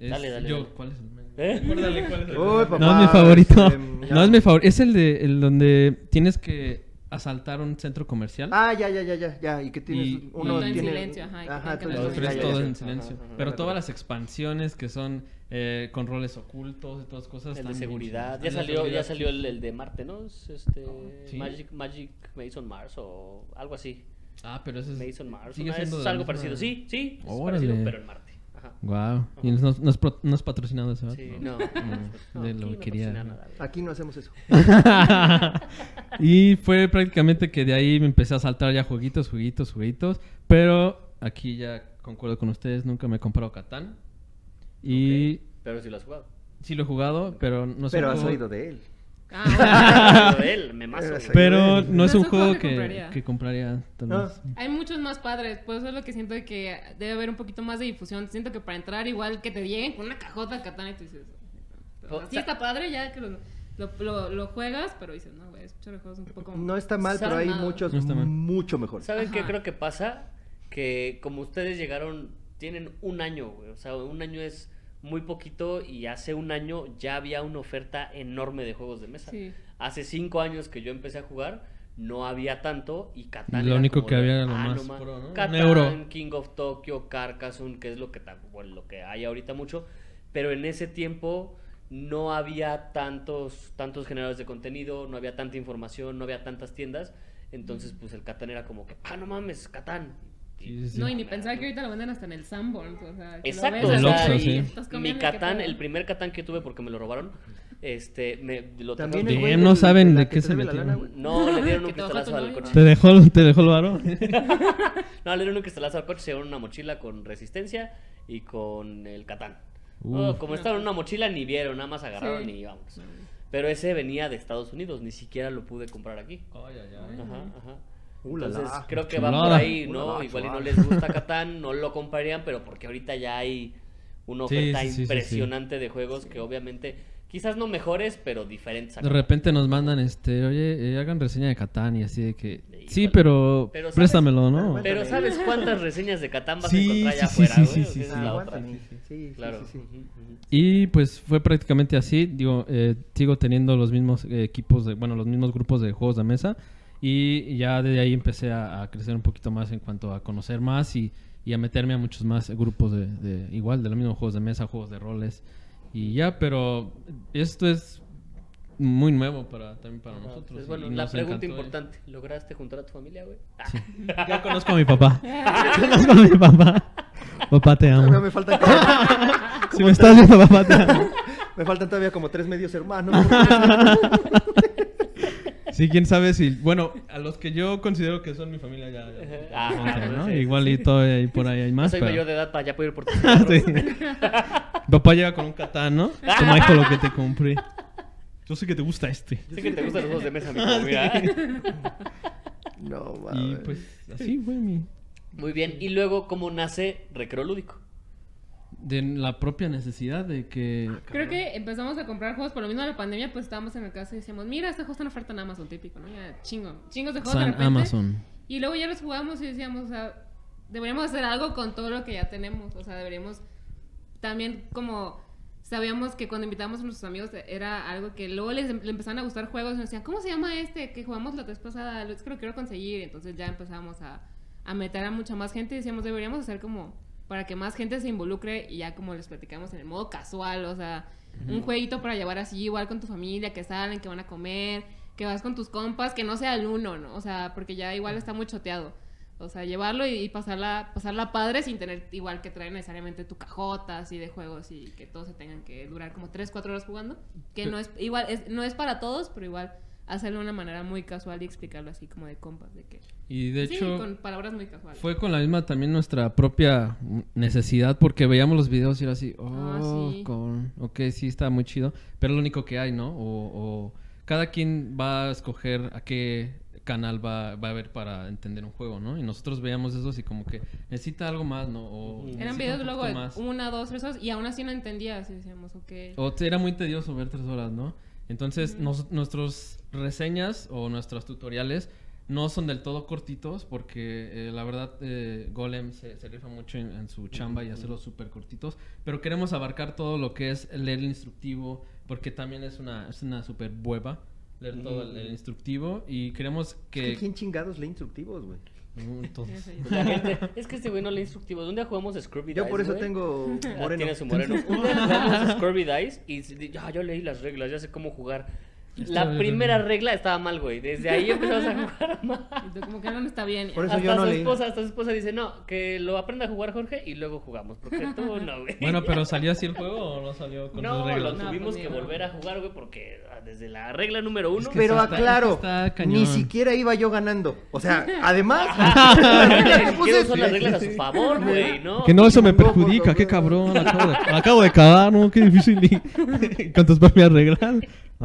Es Dale, dale, yo. ¿cuál es el ¿Eh? *laughs* Recuérdale cuál es el Uy, papá, No es mi favorito. este, *laughs* no es mi favorito. Es el de el donde tienes que asaltar un centro comercial. Ah, ya, ya, ya, ya, ya. Y que tienes Y- uno Todo en tiene. silencio, ajá, y que Ajá, tienen que todo Los en tres silencio. todo Ya, ya, en ya. silencio. Ajá, ajá. Pero todas las expansiones que son eh, con roles ocultos y todas cosas. El de seguridad. Ya salió, ya salió el, el de Marte, ¿no? Es Este, Sí. Magic, Magic Mason Mars o algo así. Ah, pero ese es. Mason Mars. sigue una- siendo es algo misma- parecido. Sí, sí, es parecido, pero en Marte. Wow. Y no, no es, pro- no es patrocinado ese vato. Sí, no. No, no, de aquí lo no quería. nada. Aquí no hacemos eso. *laughs* y fue prácticamente que de ahí me empecé a saltar ya jueguitos, jueguitos, jueguitos. Pero aquí ya concuerdo con ustedes, nunca me he comprado Catán. Y Pero si lo has jugado. sí lo he jugado, pero no es Pero has oído de él. Ah, *laughs* Pero él, me mazo, Pero güey. Pero no No es un juego juego que que, compraría. que compraría. tal Ah. Hay muchos más padres, por eso es lo que siento de que debe haber un poquito más de difusión. Siento que para entrar igual que te lleguen con una cajota katana y tú dices, o sea, sí está padre ya que lo, lo, lo- lo juegas, pero dices, no, güey, escuchar juegos un poco No está mal, pero hay muchos No mucho mejores. ¿Saben qué creo que pasa? Que como ustedes llegaron, tienen un año, güey. O sea, un año es muy poquito y hace un año ya había una oferta enorme de juegos de mesa. Sí. Hace cinco años que yo empecé a jugar, no había tanto y Catán Lo era único como que de, había era lo "Ah, más pro, ¿no? Un Catán, euro". King of Tokyo, Carcassonne, que es lo que, bueno, lo que hay ahorita mucho. Pero en ese tiempo no había tantos, tantos generadores de contenido, no había tanta información, no había tantas tiendas. Entonces, pues el Catán era como que, ah, no mames, Catán. Sí, sí, sí. No, y ni pensar que ahorita lo venden hasta en el Sanborns, o sea, que Exacto, lo ves o sea, y estás mi comiendo, ¿qué Catán, el primer Catán que tuve porque me lo robaron, este, me lo También el güey no saben de que qué se metieron. No, le dieron un *laughs* cristalazo al coche. ¿Te dejó, te dejó el varo? *laughs* No, le dieron un cristalazo al coche, se dieron una mochila con resistencia y con el Catán. No, como estaban en una mochila, ni vieron, nada más agarraron Sí. y vamos. Pero ese venía de Estados Unidos, ni siquiera lo pude comprar aquí. Ajá, ajá. Entonces, creo que va por ahí, ¿no? Igual y no les gusta Catán, no lo comprarían, pero porque ahorita ya hay una oferta sí, sí, sí, sí. impresionante de juegos que obviamente, quizás no mejores, pero diferentes. De repente nos mandan, este, oye, eh, hagan reseña de Catán y así de que... Sí, pero, Pero, ¿sabes? préstamelo, ¿no? Pero ¿sabes cuántas reseñas de Catán vas Sí, a encontrar allá sí, sí, afuera, sí, güey? sí, sí. es la otra. Sí, sí, Claro. Y pues fue prácticamente así, digo, eh, sigo teniendo los mismos eh, equipos, de, bueno, los mismos grupos de juegos de mesa y ya de ahí empecé a, a crecer un poquito más en cuanto a conocer más y, y a meterme a muchos más grupos de, de igual, de los mismos juegos de mesa, juegos de roles y ya, pero esto es muy nuevo para también para nosotros. pues bueno, y la nos pregunta encantó, ¿eh? importante, ¿lograste juntar a tu familia, güey? Ah, Ya conozco a mi papá. *laughs* conozco a mi papá. Papá, te amo. me faltan *laughs* Si me estás viendo, papá, te amo. *laughs* me faltan todavía como tres medios hermanos. Sí, quién sabe si. Bueno, a los que yo considero que son mi familia ya. ya- Ah, ¿no? sí, sí, Igualito ahí por ahí hay no más. soy pero- mayor de edad para ya poder ir por *laughs* tu Sí. Papá llega con un catán, ¿no? Toma, hijo, lo que te compré. Yo sé que te gusta este. Sé que te gustan los juegos de mesa, mijo, mira. No, Y mames. pues así fue mi. Muy bien, y luego, ¿cómo nace Recreo Lúdico? De la propia necesidad de que. Creo que empezamos a comprar juegos por lo mismo de la pandemia, pues estábamos en la casa y decíamos, mira, este juego está en oferta en Amazon, típico, ¿no? Ya, chingo, chingos de juegos de San repente. Amazon. Y luego ya los jugamos y decíamos, o sea, deberíamos hacer algo con todo lo que ya tenemos. O sea, deberíamos también como sabíamos que cuando invitamos a nuestros amigos era algo que luego les em- le empezaban a gustar juegos y nos decían, ¿cómo se llama este que jugamos la vez pasada? Es que lo quiero conseguir. Entonces ya empezamos a, a meter a mucha más gente y decíamos, deberíamos hacer como para que más gente se involucre y ya como les platicamos en el modo casual, o sea, un jueguito para llevar así igual con tu familia, que salen, que van a comer, que vas con tus compas, que no sea el uno, ¿no? O sea, porque ya igual está muy choteado. O sea, llevarlo y, y pasarla, pasarla padre sin tener igual que traer necesariamente tu cajota así de juegos y que todos se tengan que durar como 3, 4 horas jugando. Que no es igual, es, no es para todos, pero igual hacerlo de una manera muy casual y explicarlo así como de compas, de que... Y de sí, hecho. con palabras muy casuales. Fue con la misma también nuestra propia necesidad porque veíamos los videos y era así, oh, Ah, sí. con, ok, sí está muy chido, pero lo único que hay, ¿no? O, o cada quien va a escoger a qué canal va, va a ver para entender un juego, ¿no? Y nosotros veíamos eso así como que necesita algo más, ¿no? O Eran videos luego de más. una, dos, tres horas y aún así no entendías y decíamos, ok. O era muy tedioso ver tres horas, ¿no? Entonces, nos- nuestros reseñas o nuestros tutoriales no son del todo cortitos porque eh, la verdad eh, Golem se, se rifa mucho en, en su chamba y hacerlos súper cortitos, pero queremos abarcar todo lo que es leer el instructivo porque también es una, es una súper hueva leer todo el, el instructivo y queremos Es que... que ¿Quién chingados lee instructivos, güey? Mm, *laughs* gente, es que este güey no lee instructivos. Un día jugamos Scrubby Yo Dice, por eso güey. tengo Ah, *laughs* moreno. Tiene su moreno. Un día jugamos Scrubby Dice y ya yo leí las reglas, ya sé cómo jugar. Está La bien, primera bien. regla estaba mal, güey. Desde ahí empezamos a *laughs* jugar mal. Como que algo no está bien. Por eso hasta yo no su leí. esposa, hasta su esposa dice, no, que lo aprenda a jugar Jorge y luego jugamos. Porque tú no, güey. *laughs* Bueno, pero ¿salió así el juego o no salió con sus No, reglas? lo No, tuvimos pues, que ni- volver a jugar, güey, porque ah, desde la regla número uno. que Pero está- aclaro, está ni siquiera iba yo ganando. O sea, *laughs* además, me puse- son las reglas a su favor, güey, ¿no? Que no, eso me perjudica, qué cabrón. Acabo de, acabo de cagar, ¿no? Qué difícil. ¿Cuántas para mi arreglar?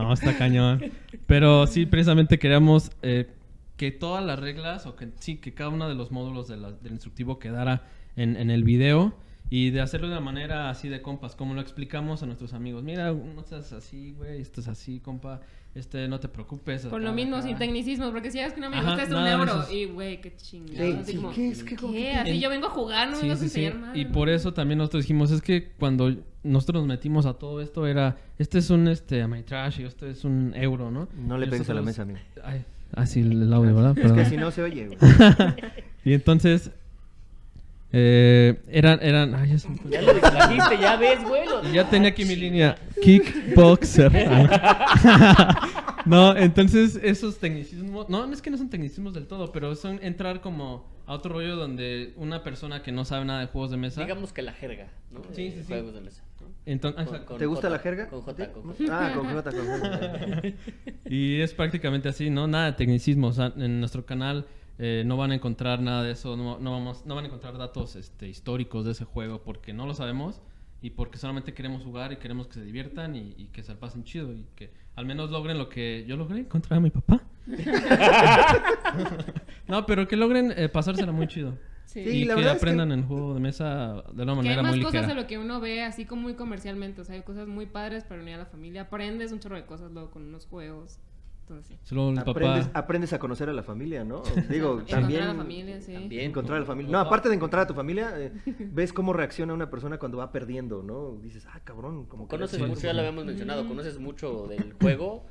No, está cañón. Pero sí, precisamente queríamos eh, que todas las reglas, o que sí, que cada uno de los módulos de la- del instructivo quedara en, en el video. Y de hacerlo de una manera así de compas, como lo explicamos a nuestros amigos. Mira, no seas así, güey, esto es así, compa. Este, no te preocupes. Por lo mismo, acá. sin tecnicismos, porque si es que no me Ajá, gusta es un nada euro. Y güey, qué chingado. Sí, así como, ¿qué es? ¿Qué- Así En- yo vengo a jugar, no Sí, a sí, sí. enseñar más. Y por eso también nosotros dijimos, es que cuando nosotros nos metimos a todo esto era, este es un este Trash y esto es un euro, ¿no? No le pegues a la mesa, amigo. Ay, ah, sí, el audio, ¿verdad? Es Perdón. que si no se oye, güey. *laughs* y entonces, eh, eran, eran, ay, ya se me fue. Ya lo distrajiste, ya ves, güey. ya tenía aquí mi línea, kickboxer. *laughs* No, entonces esos tecnicismos, no, es que no son tecnicismos del todo, pero son entrar como a otro rollo donde una persona que no sabe nada de juegos de mesa... Digamos que la jerga, ¿no? Sí, sí, sí. Juegos de mesa. ¿no? entonces, Con- con ¿Te gusta J, la jerga? Con J, ¿Sí? con J. *laughs* Ah, con J, con J. *laughs* Y es prácticamente así, ¿no? Nada de tecnicismo. O sea, en nuestro canal eh, no van a encontrar nada de eso. No, no vamos, no van a encontrar datos este, históricos de ese juego porque no lo sabemos y porque solamente queremos jugar y queremos que se diviertan y, y que se pasen chido y que al menos logren lo que yo logré, encontrar a mi papá. *laughs* no, pero que logren eh, pasársela muy chido. Sí. Sí, y la que verdad es que- aprendan el juego de mesa de una Que hay manera más muy cosas de ligera. lo que uno ve así como muy comercialmente. O sea, hay cosas muy padres para unir a la familia. Aprendes un chorro de cosas luego con unos juegos. Entonces, sí. Solo el Aprendes, papá. aprendes a conocer a la familia, ¿no? Digo, *laughs* Encontrar también... a la familia, sí. También. Encontrar a la familia. No, aparte de encontrar a tu familia, eh, *laughs* ves cómo reacciona una persona cuando va perdiendo, ¿no? Dices, ah, cabrón, como que Conoces mucho, ya lo habíamos mencionado, conoces mucho del juego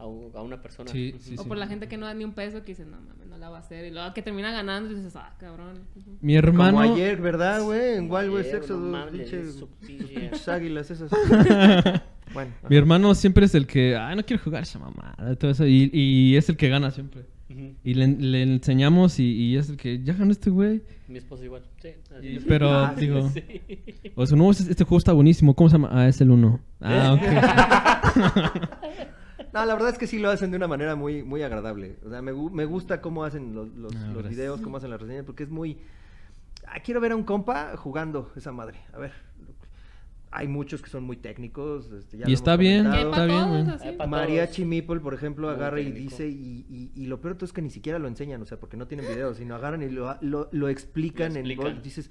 a, una persona. Sí, sí, O por la gente que no da ni un peso que dice, no mames, no la va a hacer. Y luego que termina ganando y dices, ah, cabrón. Mi hermano. Como ayer, ¿verdad, güey? En Wild West pinche- pinches águilas esas. *laughs* bueno. Mi hermano siempre es el que, ay, no quiero jugar esa mamada, todo eso, y, y es el que gana siempre. Y le, le enseñamos y, y es el que, ya ganó este güey. Mi esposo igual. Sí. Y- pero, *laughs* Ah, digo, Sí. o sea, no, este, este juego está buenísimo, ¿cómo se llama? Ah, es el 1. Ah, ok. *laughs* No, la verdad es que sí lo hacen de una manera muy, muy agradable. O sea, me, me gusta cómo hacen los, los, Ah, los videos, cómo hacen las reseñas, porque es muy... Ah, quiero ver a un compa jugando esa madre. A ver. Hay muchos que son muy técnicos. este, ya Y está bien, está bien, Mariachi. Meeple, por ejemplo, Muy agarra y dice, y, y, y lo peor todo es que ni siquiera lo enseñan, o sea, porque no tienen videos, sino agarran y lo, lo, lo explican, Lo en explican. voz. Dices,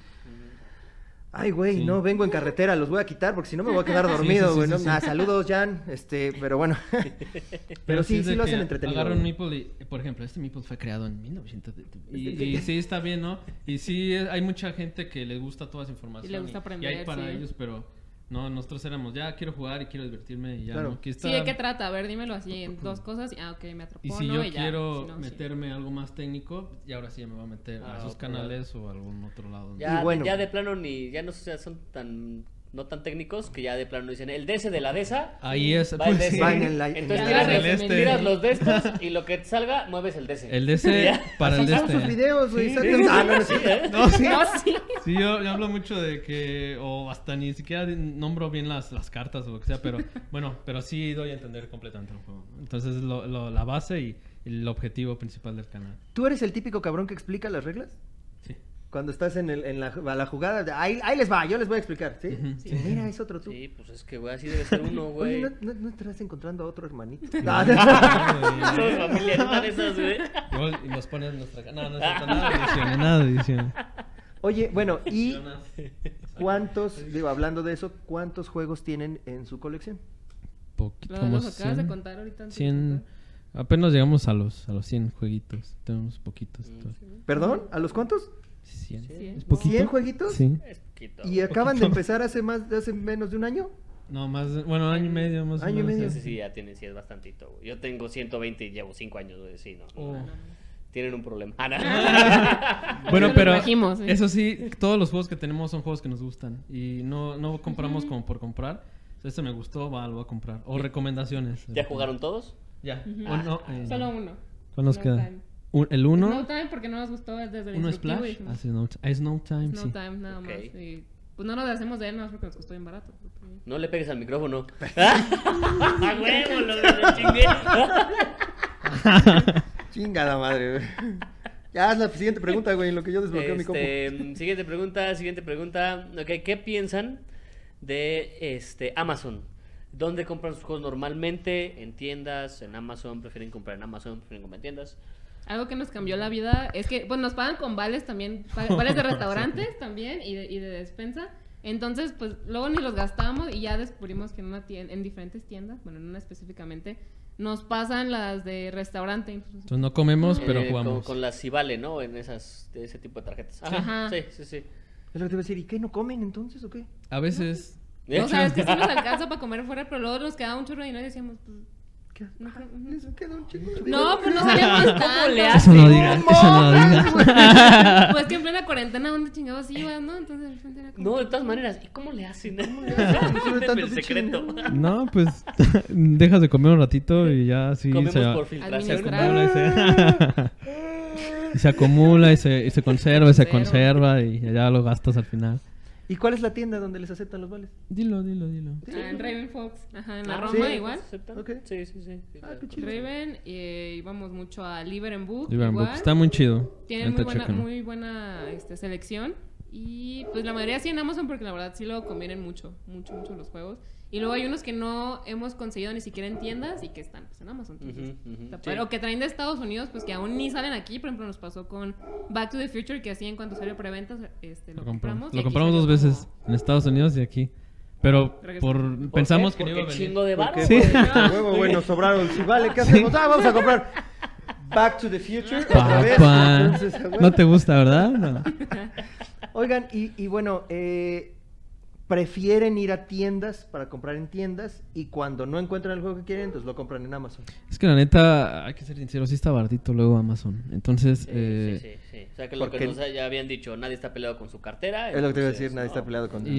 ay, güey, Sí. no, vengo en carretera, los voy a quitar porque si no me voy a quedar *laughs* dormido, güey. sí, ¿no? sí, sí. Ah, saludos, Jan, este, pero bueno. *laughs* pero sí, sí lo hacen entretenido. Agarra un güey. meeple y, por ejemplo, este meeple fue creado en 1900. Y, y sí, está bien, ¿no? Y sí, hay mucha gente que le gusta toda esa información. Y le gusta Y hay aprender, para sí. ellos, pero no, nosotros éramos, ya quiero jugar y quiero divertirme y ya, Claro. ¿no? Sí, está- ¿de qué trata? A ver, dímelo así en *clears throat* dos cosas. Y, ah, ok, me atrapó. Y si no, yo y ya. quiero Si no, sí. meterme algo más técnico, y ahora sí ya me voy a meter Ah, a esos otro canales o a algún otro lado. Ya, Y bueno. ya de plano ni, ya no sé, son tan, no tan técnicos que ya de plano dicen, el DS de la DESA. Ahí es, Va el pues, DS. sí. Va en el- en Entonces tiras, en el los- este. tiras los de estos y lo que te salga, mueves el DS. El DC *laughs* Ya. para el sus este. videos, güey. Sí. Ah, no, no, sí. ¿eh? *laughs* No, sí. No, sí. Sí, yo, yo hablo mucho de que, o hasta ni siquiera nombro bien las, las cartas o lo que sea, pero *laughs* bueno, pero sí doy a entender completamente el juego. Entonces es lo, lo- la base y el objetivo principal del canal. ¿Tú eres el típico cabrón que explica las reglas? Cuando estás en, el, en la, a la jugada, de, ahí, ahí les va, yo les voy a explicar, ¿sí? Sí, Mira, es otro tú. Sí, pues es que, güey, así debe ser uno, Oye, güey. ¿no, no, no estarás encontrando a otro hermanito? *laughs* Somos familia, en una de esas, güey. Y nos pones nuestra... No, no es cierto, nada de edición, nada de edición. Oye, bueno, ¿y cuántos, digo, hablando de eso, cuántos juegos tienen en su colección? Poquito, como nos acabas de 100, contar ahorita. antes de 100 contar. apenas llegamos a los, a los 100 jueguitos. Tenemos poquitos. Mm, ¿Perdón, ¿a los cuántos? 100. Sí. ¿Es poquito? ¿100 jueguitos? Sí. Es poquito. ¿Y acaban de Poquito. empezar hace más, hace menos de un año? No, más, de- bueno, año y medio más o Año y menos, medio. Sí, sí, ya tienen, sí, es bastantito. güey. Yo tengo 120 y llevo 5 años, güey, sí, no. no, Oh. no. Tienen un problema. Ah, no. *laughs* *laughs* Bueno, pero trajimos, eso sí, todos los juegos que tenemos son juegos que nos gustan y no, no compramos como por comprar. O este me gustó, va, lo voy a comprar. O recomendaciones. ¿Ya jugaron todos? Ya. Ujú. O no, eh, Solo uno. ¿Cuál nos Snow queda? Time. Un- el uno, Snow Time porque no nos gustó desde el uno y Splash. dijimos, Ah, sí, Snow, ah, Snow Time, Snow sí. Time nada Ok. más. Y pues no nos deshacemos de él, nada más porque nos costó bien barato. porque- No le pegues al micrófono. ¡A *laughs* *laughs* huevo! Lo, lo chingué. *laughs* Chingada madre, güey. Ya haz la siguiente pregunta, güey, en lo que yo desbloqueo mi compu. Este, siguiente pregunta, siguiente pregunta. Ok, ¿qué piensan de este Amazon? ¿Dónde compran sus juegos normalmente? ¿En tiendas? ¿En Amazon? ¿Prefieren comprar en Amazon? ¿Prefieren comprar en tiendas? Algo que nos cambió la vida es que, pues nos pagan con vales también, *laughs* vales de restaurantes también y de, y de despensa. Entonces, pues luego ni los gastamos y ya descubrimos que en una tienda, en diferentes tiendas, bueno, en una específicamente, nos pasan las de restaurante. Entonces, Entonces no comemos, pero Eh, con- jugamos. Con, las Civale, ¿no? En esas, de ese tipo de tarjetas. Ajá, Ajá. Sí, sí, sí. Es lo que te iba a decir, ¿y qué? ¿No comen entonces o qué? A veces. ¿Eh? o sea, es que sí *laughs* nos alcanza para comer fuera, pero luego nos quedaba un churro de dinero y decíamos, pues, ¿Qué? no, creo- ujú. Les queda un chingo. no, pues no *laughs* salíamos tanto. le Eso no diga, eso no diga. Pues que en plena cuarentena, ¿dónde chingados ibas, no? Entonces de repente era como... No, de todas maneras, ¿y cómo le hacen? le *laughs* hacen? El secreto. No, pues *laughs* dejas de comer un ratito y ya sí Comemos se, por filtración. Acumula y se, y se acumula y se, y se conserva y se Conserva. conserva y ya lo gastas al final. ¿Y cuál es la tienda donde les aceptan los vales? Dilo, dilo, dilo. Ah, en Raven Fox, ajá, en la Ah, Roma sí. igual. ¿Aceptan? Ok. Sí, sí, sí. sí, Ah, qué chido. Raven, eh, íbamos mucho a Liver and Book. Liverpool, igual. Está muy chido. Tienen muy buena, muy buena este, selección. Y pues la mayoría sí en Amazon porque la verdad sí lo convienen mucho, mucho, mucho los juegos. Y luego hay unos que no hemos conseguido ni siquiera en tiendas y que están pues, en Amazon. entonces, sí. O que traen de Estados Unidos, pues que aún ni salen aquí. Por ejemplo, nos pasó con Back to the Future, que así en cuanto salió preventas, este, lo, Lo compramos. lo compramos dos como- veces en Estados Unidos y aquí. Pero por ¿Por pensamos qué? que no iba a Porque venir. chingo de. Porque, Sí. *laughs* huevo, bueno, sobraron. Si vale, ¿qué hacemos? Ah, vamos a comprar Back to the Future otra vez. Papá, Entonces, a huevo. no te gusta, ¿verdad? No. *laughs* Oigan, y, y bueno, eh, prefieren ir a tiendas para comprar en tiendas y cuando no encuentran el juego que quieren, entonces lo compran en Amazon. Es que la neta, hay que ser sincero, sí está baratito luego Amazon. Entonces, Sí, eh, sí, sí, sí. O sea, que lo que nos ya habían dicho, nadie está peleado con su cartera. Es lo que te iba a decir, nadie no. está peleado con y,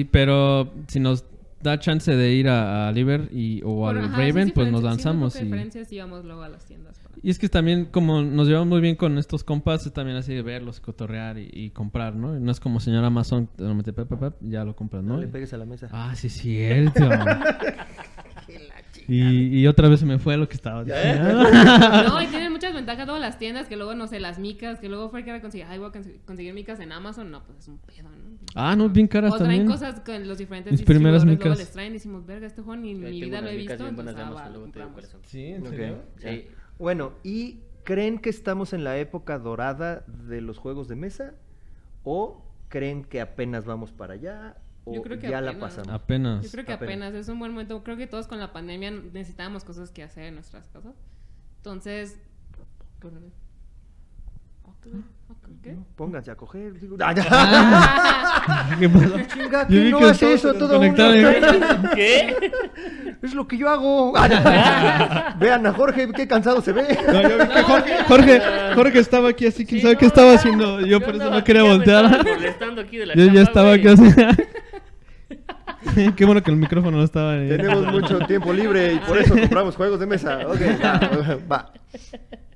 y- pero si nos da chance de ir a, a Liver y, o Bueno, al ajá, Raven, sí, pues nos lanzamos. sí, y, diferencias íbamos luego a las tiendas. para- y es que también, como nos llevamos muy bien con estos compas, es también así de verlos, cotorrear y, y comprar, ¿no? No es como señor Amazon, ya lo compras, No ¿no? le pegues a la mesa. Ah, sí, es cierto. *laughs* y, y otra vez se me fue lo que estaba diciendo. *laughs* No, y tienen muchas ventajas luego las tiendas, que luego, no sé, las micas, que luego fue que era conseguir, ay, voy a conseguir micas en Amazon, no, pues es un pedo, ¿no? Ah, no, bien caras o traen también. cosas con los diferentes Mis primeras distribuidores, luego micas. les traen y decimos, verga, este juego ni en mi vida lo he micas visto, entonces, ah, Amazon, va. Sí, ¿en serio? Sí. Bueno, ¿y creen que estamos en la época dorada de los juegos de mesa? ¿O creen que apenas vamos para allá? ¿O Yo creo que ya la apenas. pasamos? Apenas. Yo creo que Apenas. apenas es un buen momento. Creo que todos con la pandemia necesitábamos cosas que hacer en nuestras casas. Entonces. ¿Qué? Pónganse a coger. digo, ¡Ah, ya! *laughs* *laughs* ¿Qué? Chinga, Yo vi ¿quién no hace eso todo uno? y- ¿Qué? Es lo que yo hago. *laughs* Vean a Jorge, qué cansado se ve. No, yo vi que Jorge, Jorge, Jorge estaba aquí así, quién sabe qué estaba haciendo. Yo por eso no quería voltear. la Yo ya estaba aquí así. *laughs* Qué bueno que el micrófono no estaba ahí. Tenemos *laughs* mucho tiempo libre y por eso compramos juegos de mesa. Ok, *laughs* va, va.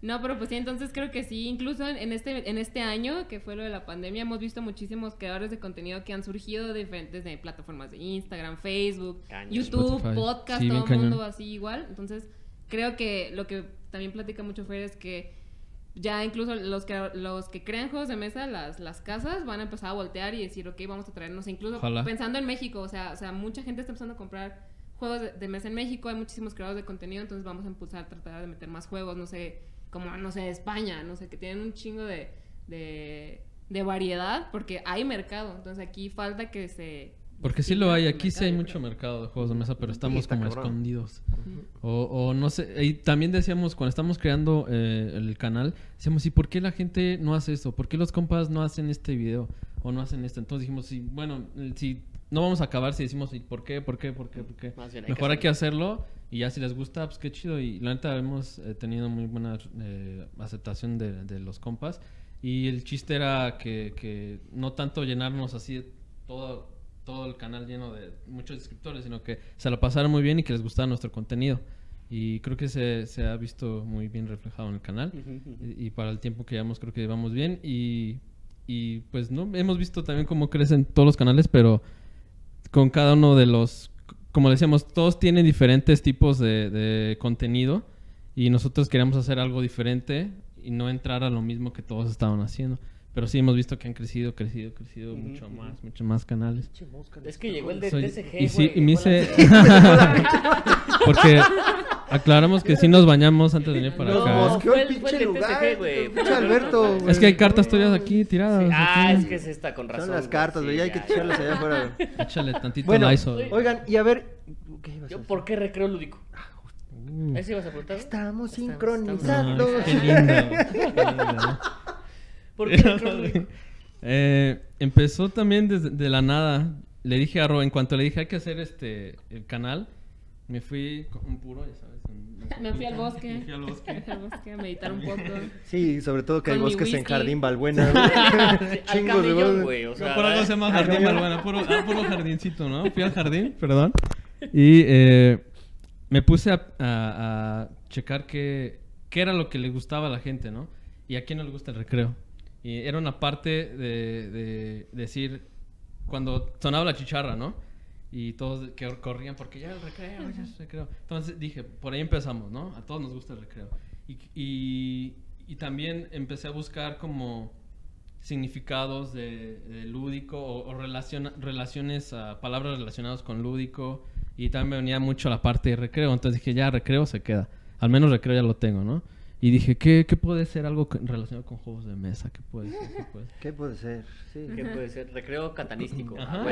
No, pero pues sí, entonces creo que sí, incluso en, este en este año, que fue lo de la pandemia, hemos visto muchísimos creadores de contenido que han surgido de diferentes de plataformas de Instagram, Facebook, Cañón. YouTube, Spotify. podcast, Sí, todo el mundo así igual. Entonces, creo que lo que también platica mucho Fer es que ya incluso los que los que crean juegos de mesa, las, las casas, van a empezar a voltear y decir, ok, vamos a traernos, incluso Ojalá. pensando en México, o sea, o sea, mucha gente está empezando a comprar juegos de, de mesa en México, hay muchísimos creadores de contenido, entonces vamos a impulsar, tratar de meter más juegos, no sé, como, no sé, España, no sé, que tienen un chingo de, de, de variedad, porque hay mercado, entonces aquí falta que se... Porque sí lo hay, aquí sí hay mucho mercado de juegos de mesa, pero estamos como cabrón. escondidos. O, o no sé, y también decíamos, cuando estamos creando eh, el canal, decíamos, ¿y por qué la gente no hace esto? ¿Por qué los compas no hacen este video? O no hacen esto. Entonces dijimos, sí, bueno, eh, si no vamos a acabar si decimos, ¿y por qué? ¿Por qué? ¿Por qué? ¿Por qué? Bien, hay que Mejor hay que hacerlo. hacerlo y ya si les gusta, pues qué chido. Y la neta hemos eh, tenido muy buena eh, aceptación de, de los compas. Y el chiste era que, que no tanto llenarnos así todo, todo el canal lleno de muchos suscriptores, sino que se lo pasaran muy bien y que les gustara nuestro contenido. Y creo que se, se ha visto muy bien reflejado en el canal. Y, y para el tiempo que llevamos, creo que vamos bien. Y, y pues no hemos visto también cómo crecen todos los canales, pero con cada uno de los, como decíamos, todos tienen diferentes tipos de, de contenido y nosotros queríamos hacer algo diferente y no entrar a lo mismo que todos estaban haciendo. Pero sí hemos visto que han crecido, crecido, crecido Ujú, mucho ujú. más, mucho más canales. Es que llegó el de Soy- TSG, y sí, y me fue la- hice... *laughs* Porque aclaramos que sí nos bañamos antes de venir para No, acá. fue el- fue pinche de lugar. TCG, güey. pinche Alberto, *laughs* güey. Es que hay cartas tuyas aquí tiradas. Ah, aquí. es que es esta con razón. Son las güey, cartas, sí, güey. hay que echarlas allá afuera. *laughs* Échale tantito Bueno, Lysol. oigan, y a ver. ¿Qué ibas a Yo? ¿Por qué recreo lúdico? Uh. ¿Eso ibas a preguntar? Estamos Estamos- sincronizados. Ay, qué lindo. qué lindo. ¿Por *laughs* qué? Eh, empezó también desde de la nada. Le dije a Ro, en cuanto le dije hay que hacer este el canal, me fui con un puro, ya sabes. un- Me fui al bosque. Me fui al bosque. *laughs* Me fui al bosque a meditar un poco. Sí, sobre todo que hay Con bosques en. Jardín *laughs* Balbuena. Chingos de güey. O sea, No, por algo se llama jardín no. Balbuena, puro, ah, puro jardincito, ¿no? Fui al jardín, perdón. Y eh, me puse a, a- a checar qué, qué era lo que le gustaba a la gente, ¿no? Y a quién no le gusta el recreo. Y era una parte de, de decir, cuando sonaba la chicharra, ¿no? Y todos que corrían porque ya el recreo, ya es recreo. Entonces dije, por ahí empezamos, ¿no? A todos nos gusta el recreo. Y, y, y también empecé a buscar como significados de, de lúdico o, o relaciona- relaciones, a palabras relacionadas con lúdico. Y también me venía mucho la parte de recreo. Entonces dije, ya recreo se queda. Al menos recreo ya lo tengo, ¿no? Y dije, ¿qué, qué puede ser algo relacionado con juegos de mesa? ¿Qué puede ser? ¿Qué puede ser? ¿Qué puede ser? Sí. ¿Qué puede ser? Recreo catanístico. Ajá. Ah,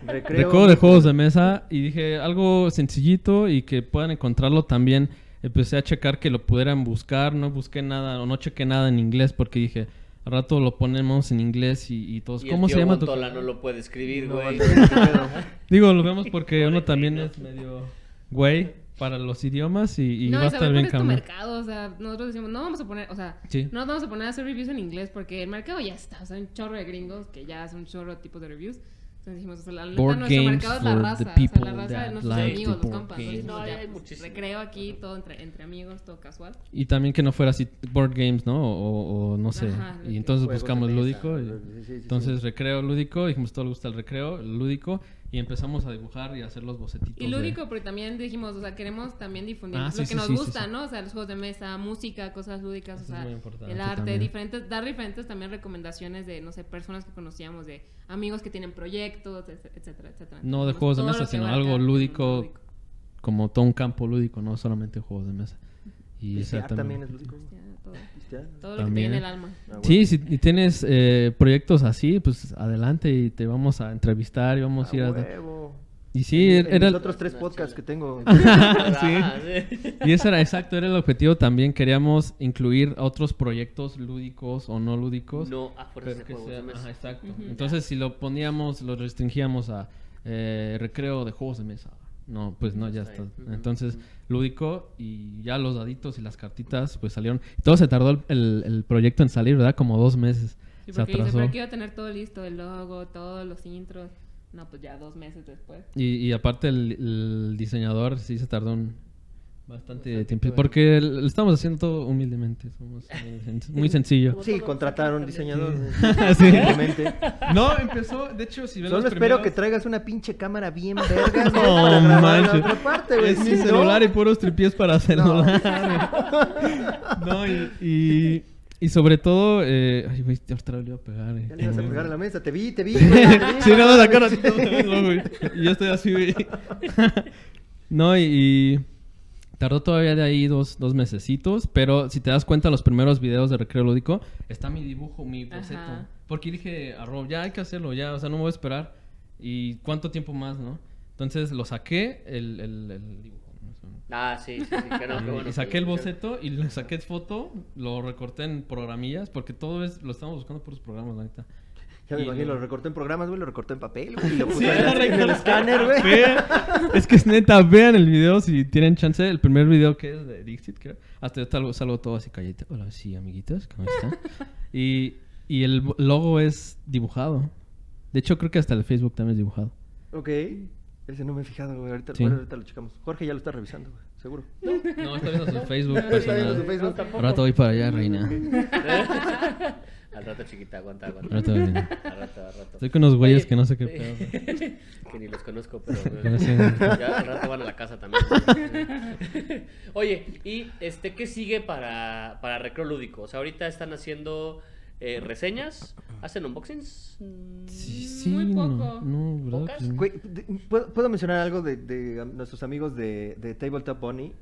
bueno. *laughs* Recreo. Recreo de juegos de mesa y dije algo sencillito y que puedan encontrarlo también. Empecé a checar que lo pudieran buscar, no busqué nada o no chequé nada en inglés porque dije, al rato lo ponemos en inglés y, y todos, Y ¿cómo el se llama tu Montola canal?" no lo puede escribir, No, güey. ver qué pedo. Digo, lo vemos porque uno también es medio güey para los idiomas y, y no, va a estar bien es tu mercado. O sea, nosotros decimos, no vamos a poner, o sea, Sí. no nos vamos a poner a hacer reviews en inglés porque el mercado ya está. O sea, hay un chorro de gringos que ya hacen un chorro de tipos de reviews. Entonces dijimos, o sea, la neta, Board nuestro games mercado es la for raza. the O sea, people la raza de that nuestros like amigos, los board compas. games. Entonces, No, ya, pues, recreo aquí, todo entre, entre amigos, todo casual. Y también que no fuera así board games, ¿no? O, o- no sé. Ajá, y entonces buscamos lúdico. y- sí, sí, sí, entonces sí. recreo lúdico, dijimos todo le gusta el recreo, lúdico, y empezamos a dibujar y a hacer los bocetitos. Y de- lúdico, porque también dijimos, o sea, queremos también difundir Ah, lo sí, que sí, nos sí, gusta, sí. ¿no? O sea, los juegos de mesa, música, cosas lúdicas, Eso o es sea, muy importante el arte, también. diferentes, dar diferentes también recomendaciones de, no sé, personas que conocíamos, de amigos que tienen proyectos, etc- etcétera, etcétera. No de juegos de mesa, sino algo lúdico. lúdico. Como todo un campo lúdico, no solamente juegos de mesa. Y Pistear esa también es lúdico. Ya, todo, Todo lo que te También. llena el alma. Ah, bueno. Sí, si tienes eh, proyectos así, pues adelante y te vamos a entrevistar y vamos a ir A a... huevo. Y sí, En- era... el- otros tres podcasts que tengo. *laughs* Sí. Y ese era exacto, era el objetivo también. Queríamos incluir otros proyectos lúdicos o no lúdicos. No a fuerzas de que juegos sea- de mesa. ajá, exacto. Entonces, si lo poníamos, lo restringíamos a eh, recreo de juegos de mesa. No, pues no, ya Está Entonces, lúdico y ya los daditos y las cartitas, pues salieron. Todo se tardó el, el- el proyecto en salir, ¿verdad? Como dos meses. Sí, se porque dice, atrasó. pero quiero tener todo listo, el logo, todos los intros. No, pues ya dos meses después. Y, y aparte, el, el diseñador sí se tardó un- bastante Bastante tiempo. Porque lo estamos haciendo todo humildemente. Somos muy, *laughs* sen- muy sencillo. Sí, contratar a un diseñador. *laughs* Sí. Simplemente. No, empezó, de hecho, si ven Solo los espero primeros- que traigas una pinche cámara bien verga *laughs* No para la otra parte, güey. Es mi no- celular y puros tripies para celular. No, y, y, y sobre todo, eh, ay, güey, ahorita le iba a pegar. eh. Ya le ibas a pegar a la mesa. Te vi, te vi. Sí, no, la cara no, güey. Y yo estoy así, güey. No, y, y tardó todavía de ahí dos, dos mesecitos, pero si te das cuenta, los primeros videos de Recreo Lúdico, está mi dibujo, mi boceto. Ajá. Porque dije, a Rob, ya hay que hacerlo, ya, o sea, no me voy a esperar. ¿Y cuánto tiempo más, no? Entonces lo saqué, el, el, el dibujo. Ah, sí, sí, sí. que no, qué Y- bueno y saqué el lo boceto y le saqué foto, lo recorté en programillas, porque todo es, lo estamos buscando por los programas, la neta. Ya me imagino, lo- recortó en programas, güey, lo recortó en papel, güey, y lo puso Sí, en, la- lo en el recortó. escáner, güey. Ve, *laughs* es que es neta, vean el video si tienen chance. El primer video que es de Dixit, creo. Hasta yo salgo, salgo todo así callete. Hola, sí, amiguitos, ¿cómo están? *laughs* y, y el logo es dibujado. De hecho, creo que hasta el Facebook también es dibujado. Ok. Ese no me he fijado, güey. Ahorita, Sí. bueno, ahorita lo checamos. Jorge ya lo está revisando, güey. Seguro. No, está viendo su Facebook *laughs* Está viendo su personal. Facebook. Voy para allá, reina. Al rato, chiquita, aguanta, aguanta. Al rato. Al rato, al rato. Estoy con unos güeyes Oye, que no sé qué pedo. *laughs* que ni los conozco, pero Que no sé. ya al rato van a la casa también. *laughs* Oye, y este, ¿qué sigue para, para Recreo Lúdico? O sea, ahorita están haciendo eh, reseñas, hacen unboxings. Mm, Sí, sí, Muy poco. no, de- ¿puedo, puedo mencionar algo de, de, nuestros amigos de, de Tabletop Bunny?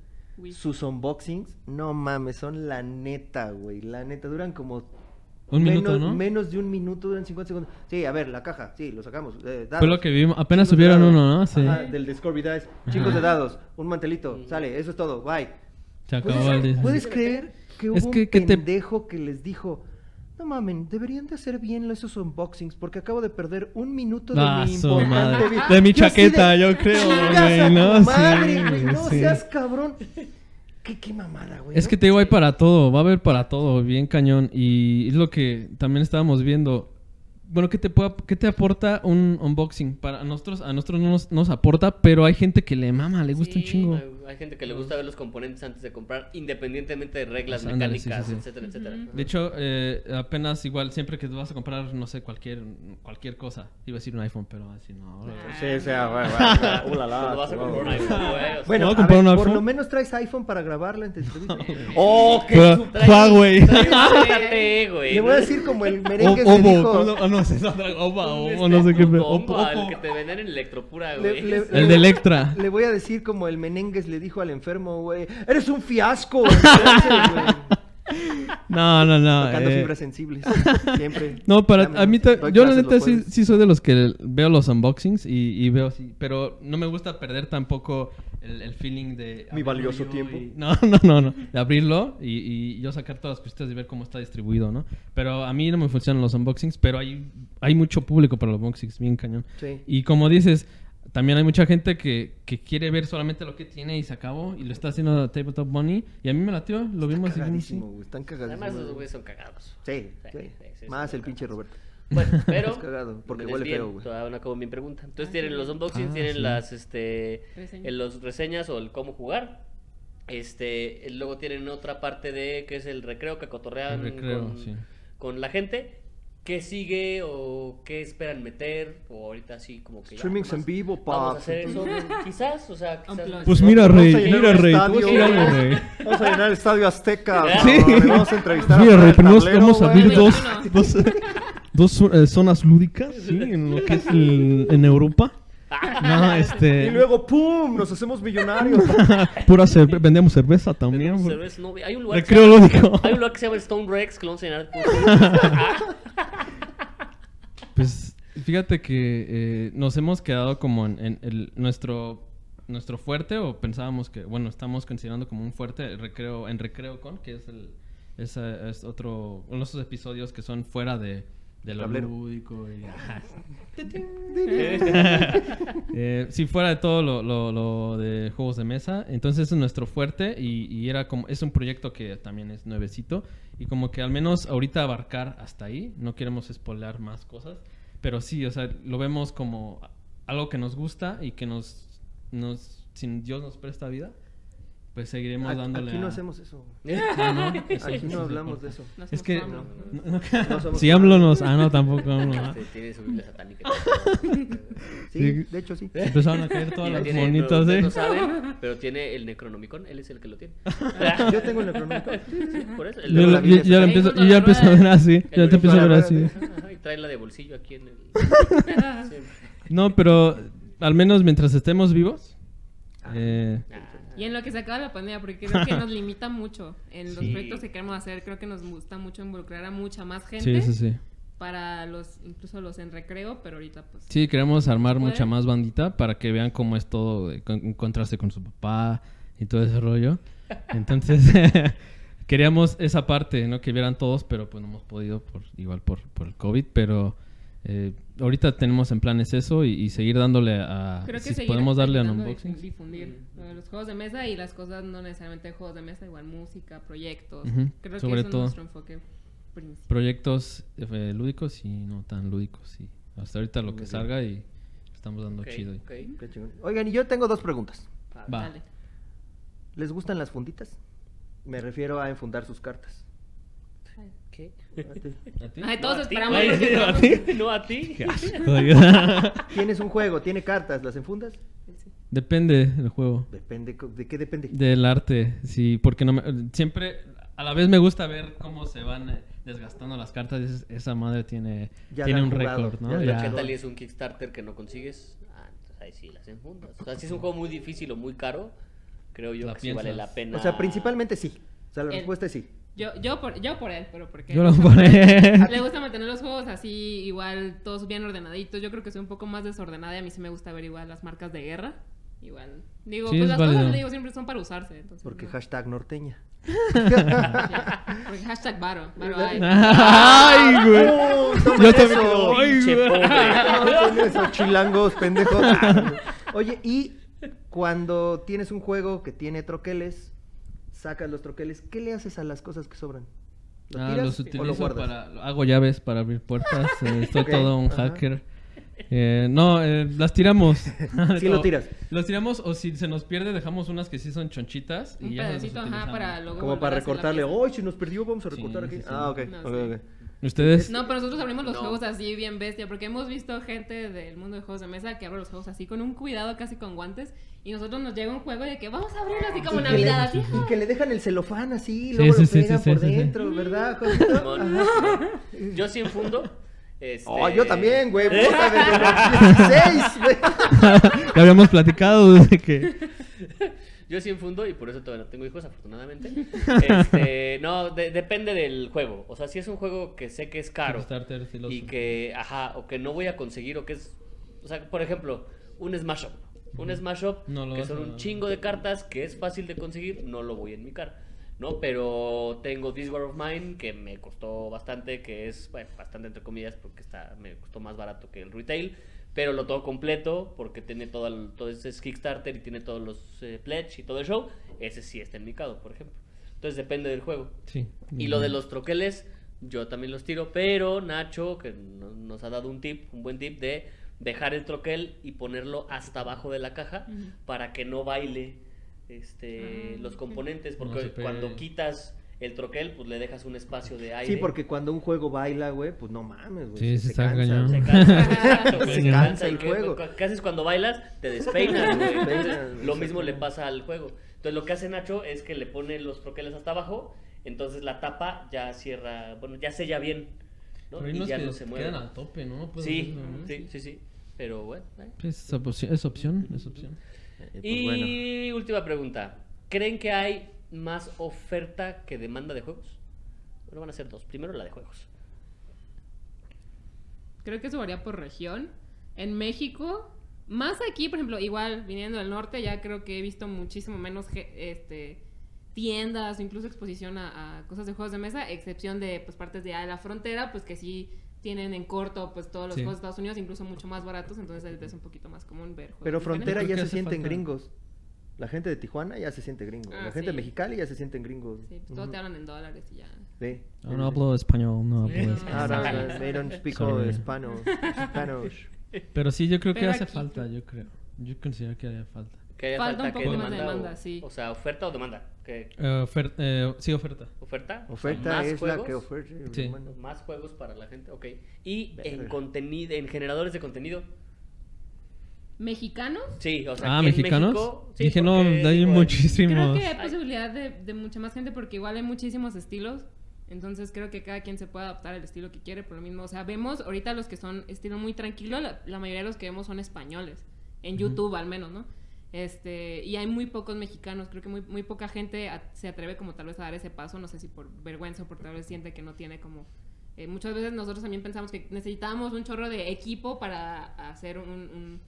Sus unboxings, no mames, son la neta, güey. La neta, duran como. Un menos, minuto, ¿no? Menos de un minuto, duran 50 segundos. Sí, a ver, la caja, sí, lo sacamos. eh, dados, Fue lo que vimos. Apenas de subieron dados. uno, ¿no? Sí. Ajá, del de Dice. Chicos de dados, un mantelito, Ujú. sale, eso es todo, bye. Se acabó el ¿Puedes, día. puedes creer que hubo Es que- un que te- pendejo que les dijo, no mamen, deberían de hacer bien esos unboxings porque acabo de perder un minuto de Ah, mi importante madre. vida". De mi Yo así chaqueta, yo creo, "Chingas güey, ¿no? Sí, madre, güey, no sí. seas cabrón. ¿Qué, qué mamada, güey. Es ¿no? que te digo, hay para todo, va a haber para todo, bien cañón. Y es lo que también estábamos viendo. Bueno, ¿qué te, puede, qué te aporta un unboxing? Para nosotros, a nosotros no nos, nos aporta, pero hay gente que le mama, le gusta un chingo. Hay gente que le gusta ver los componentes antes de comprar, independientemente de reglas Pues ándale, sí, mecánicas, sí, sí. etcétera, etcétera. De hecho, eh, apenas igual, siempre que vas a comprar, no sé, cualquier, cualquier cosa. Iba a decir un iPhone, pero así no. ahora- Sí, o güey, *laughs* ulala, Cuando vas a por comprar un iPhone, güey, o Bueno, ¿Puedo a ver, un por lo menos traes iPhone para grabarla en entrevista. *laughs* ¡Oh, qué Huawei. Güey. Le voy a decir como el O- merengue le dijo... ¿cómo- ah, no, Un o no sé qué. este, Opo, El que te venden en Electropura, Le- güey. El de Electra. Le voy a decir como el Menengues le dijo al enfermo, güey, eres un fiasco. *laughs* No, no, no. Tocando eh, fibras sensibles. Siempre. *laughs* No, para a mí Doy yo la neta sí, sí soy de los que veo los unboxings y, y veo así, pero no me gusta perder tampoco el, el feeling de Mi valioso tiempo. y- *laughs* no, no, no, no, de abrirlo y, y yo sacar todas las cositas y ver cómo está distribuido, ¿no? Pero a mí no me funcionan los unboxings, pero hay hay mucho público para los unboxings, bien cañón. Sí. Y como dices, también hay mucha gente que, que quiere ver solamente lo que tiene y se acabó y lo está haciendo Tabletop Bunny y a mí me latió, lo vimos y dijimos, sí. Cagadísimo, güey. Están cagadísimos. Además, güey. güeyes son cagados. Sí, Sí, sí. sí, sí, Más el pinche. Roberto. Bueno, *laughs* pero. Es cagado, porque huele bien, feo, güey. Todavía no acabo mi pregunta. Entonces tienen los unboxings, Ah, tienen sí. las este Reseñas. en los reseñas o el cómo jugar. Este, luego tienen otra parte de que es el recreo que cotorrean El recreo, con, sí. con la gente. ¿Qué sigue o qué esperan meter? O ahorita sí como que ya Streamings nomás en vivo, Vamos a hacer eso, quizás, o sea, quizás. Pues mira, vamos a Rey, llenar mira, Rey. Vamos a llenar el estadio Azteca. *laughs* Sí. Vamos a entrevistar Mira, a Rey, Tablero, vamos a abrir dos, *laughs* dos, dos eh, zonas lúdicas, ¿sí? En lo que es el- en Europa. No, este... Y luego, ¡pum! Nos hacemos millonarios. *laughs* Pura cerve- vendemos cerveza también. Tenemos bro. cerveza, no, hay un lugar que se llama-. Hay un lugar que se llama Stone Rex que lo vamos a llenar Pues fíjate que eh, nos hemos quedado como en, el- nuestro nuestro fuerte o pensábamos que bueno estamos considerando como un fuerte recreo en recreo con que es el es, eh, es otro uno de esos episodios que son fuera de de lo Tablero. lúdico y *laughs* Eh, sí, fuera de todo lo, lo- lo de juegos de mesa. Entonces es nuestro fuerte y, y era como, es un proyecto que también es nuevecito. Y como que al menos ahorita abarcar hasta ahí. No queremos spoiler más cosas. Pero sí, o sea, lo vemos como algo que nos gusta y que nos, nos si Dios nos presta vida, pues seguiremos Aquí, dándole aquí no a- hacemos eso. Ah, ¿no? Aquí no hablamos de eso. No Es que... No- no- No si AMLO nos... Ah, no, tampoco *laughs* AMLO. ¿ah? Tiene su Biblia satánica. *laughs* Sí, de hecho sí. Empezaron a caer todas las ustedes ¿eh? no saben, pero tiene el Necronomicon, él es el que lo tiene. *laughs* Yo tengo el Necronomicon. Sí, sí, por eso. El Yo, la ya empiezo, yo ya empiezo a ver así. Ya te empiezo a ver así. Y trae la de bolsillo aquí en el. No, pero al menos mientras estemos vivos. eh, Ah, Y en lo que se acaba la pandemia, porque creo que nos *laughs* limita mucho en los Sí. proyectos que queremos hacer. Creo que nos gusta mucho involucrar a mucha más gente sí, sí, sí. para los, incluso los en recreo, pero ahorita pues. Sí, queremos armar mucha más bandita para que vean cómo es todo, encontrarse con su papá y todo ese rollo. *laughs* Entonces, *laughs* queríamos esa parte, ¿no? Que vieran todos, pero pues no hemos podido, por, igual por, por el COVID, pero eh, ahorita tenemos en planes eso y, y seguir dándole a... Creo que si podemos darle a unboxings. difundir los juegos de mesa y las cosas no necesariamente juegos de mesa, igual música, proyectos. Creo sobre que eso todo. es nuestro enfoque principal. Proyectos eh, lúdicos y no tan lúdicos. Y hasta ahorita lo Muy que bien. salga y estamos dando chido. Oigan, y yo tengo dos preguntas. Va. Dale. ¿Les gustan las funditas? Me refiero a enfundar sus cartas. ¿Qué? A ti. ¿A ti? Ay, todos No, a ti, esperamos. ¿A ti? No a ti. Qué asco, *laughs* oiga. Tienes un juego, tiene cartas, ¿las enfundas? Depende del juego. Depende, ¿de qué depende? Del arte, sí, porque no me, siempre a la vez me gusta ver cómo se van eh, desgastando las cartas. Es- esa madre tiene, Ya tiene un récord, ¿no? ya han ¿qué tal y es un Kickstarter que no consigues? Ah, entonces ahí sí las enfundas. O sea, si es un juego muy difícil o muy caro, creo yo La que sí vale la pena. O sea, principalmente sí. O sea, la El- respuesta es sí. Yo, yo, por, yo por él, pero porque Yo lo pone. le gusta mantener los juegos así, igual todos bien ordenaditos. Yo creo que soy un poco más desordenada y a mí sí me gusta ver igual las marcas de guerra. Igual. Digo, Sí, pues es las válido. cosas digo, siempre son para usarse. Entonces, Porque no. hashtag norteña. Sí, Porque hashtag varo. varo hay. Ay, güey. ¡Oh, Yo también. eso! Ay, güey. No, *laughs* esos chilangos, pendejos. Ah, Oye, y cuando tienes un juego que tiene troqueles, sacas los troqueles, ¿qué le haces a las cosas que sobran? ¿Lo Ah, los o lo utilizo para. Hago llaves para abrir puertas. *laughs* eh, Estoy todo un ajá. hacker. Eh, no, eh, las tiramos. *laughs* *laughs* Sí lo tiras. Los tiramos o si se nos pierde dejamos unas que sí son chonchitas. Y Un ya las pedacito, ajá, para luego. Como para recortarle. ¡Ay, si nos perdió, vamos a Sí, recortar aquí! sí, sí. Ah, ok. No, ok, sí. ¿Ustedes? No, pero nosotros abrimos los No. juegos así bien bestia, porque hemos visto gente del mundo de juegos de mesa que abre los juegos así con un cuidado casi con guantes y nosotros nos llega un juego de que vamos a abrirlo así como Y Navidad, le- así. Y que le dejan el celofán así, Sí, luego sí, lo sí, pegan sí, por sí, sí. dentro, ¿verdad. Ajá. Yo sí enfundo. Este... Oh, yo también, güey. Puta, desde los *laughs* 16, güey. *laughs* ya habíamos platicado de que. Yo sí enfundo y por eso todavía no tengo hijos, afortunadamente. *laughs* Este, no, de- depende del juego. O sea, si es un juego que sé que es caro y que, ajá, o que no voy a conseguir o que es, o sea, por ejemplo, un Smash Up. Un Smash Up No que son un chingo de cartas que es fácil de conseguir, no lo voy a enmicar. ¿no? Pero tengo This War of Mine que me costó bastante, que es, bueno, bastante entre comillas porque está, me costó más barato que el retail, pero lo todo completo porque tiene todo, el- todo ese es Kickstarter y tiene todos los eh, pledge y todo el show, ese sí está enmicado, por ejemplo. Entonces depende del juego. Sí. Y lo de los troqueles, yo también los tiro, pero Nacho, que no- nos ha dado un tip, un buen tip de dejar el troquel y ponerlo hasta abajo de la caja para que no baile este, Ah, los componentes, porque cuando quitas el troquel, pues le dejas un espacio de aire. Sí, porque cuando un juego baila, güey, pues no mames, güey. Sí, se, está cansa, cañón. Se cansa, *laughs* exacto, güey, Se se cansa cansa. ¿Y el juego. ¿Qué haces cuando bailas? Te despeinas, *laughs* güey. Entonces, lo mismo le pasa al juego. Entonces, lo que hace Nacho es que le pone los troqueles hasta abajo, entonces la tapa ya cierra, bueno, ya sella bien, ¿no? Pero Y ya que no se mueve. quedan al tope, ¿no? Sí, sí, sí, sí. Pero bueno. ¿eh? Pues, es, opción, es opción, es opción. Eh, pues y bueno. última pregunta. ¿Creen que hay más oferta que demanda de juegos? Bueno, van a ser dos. Primero la de juegos. Creo que eso varía por región. En México, más aquí, por ejemplo, igual viniendo del norte, ya creo que he visto muchísimo menos este, tiendas o incluso exposición a, a cosas de juegos de mesa, excepción de pues, partes de, ah, la frontera, pues que sí tienen en corto pues todos los Sí. juegos de Estados Unidos, incluso mucho más baratos, entonces es un poquito más común ver juegos Pero. Frontera ya se sienten falta. gringos. La gente de Tijuana ya se siente gringo. Ah, la gente de sí. Mexicali ya se sienten gringos. Sí, pues, todo Ujú. te hablan en dólares y ya. Sí. Ah, no hablo español, no hablo no, español. Ah, no, no, they don't speak Sorry. Spanish. Spanish. Pero sí, yo creo que Pero hace aquí- falta, yo creo. Yo considero que haría falta. Que haya Falta falta, un que poco más de demanda, demanda, o, sí. o sea, oferta o demanda. ¿Qué? Eh, ofer- eh, sí, oferta. ¿Oferta? O sea, Oferta es la juegos, que oferta. Sí. Más juegos para la gente, ok. Y en Verga. contenido, en generadores de contenido. ¿Mexicanos? Sí, o sea, Ah, aquí en ¿mexicanos? México- sí, Dije, no, hay en- muchísimos. Creo que hay Ay. posibilidad de, de mucha más gente porque igual hay muchísimos estilos. Entonces creo que cada quien se puede adaptar al estilo que quiere por lo mismo. O sea, vemos ahorita los que son estilo muy tranquilo, la, la mayoría de los que vemos son españoles. En Ujú. YouTube al menos, ¿no? Este, y hay muy pocos mexicanos, creo que muy, muy poca gente a- se atreve como tal vez a dar ese paso, no sé si por vergüenza o por tal vez siente que no tiene como... eh, muchas veces nosotros también pensamos que necesitábamos un chorro de equipo para hacer un, un-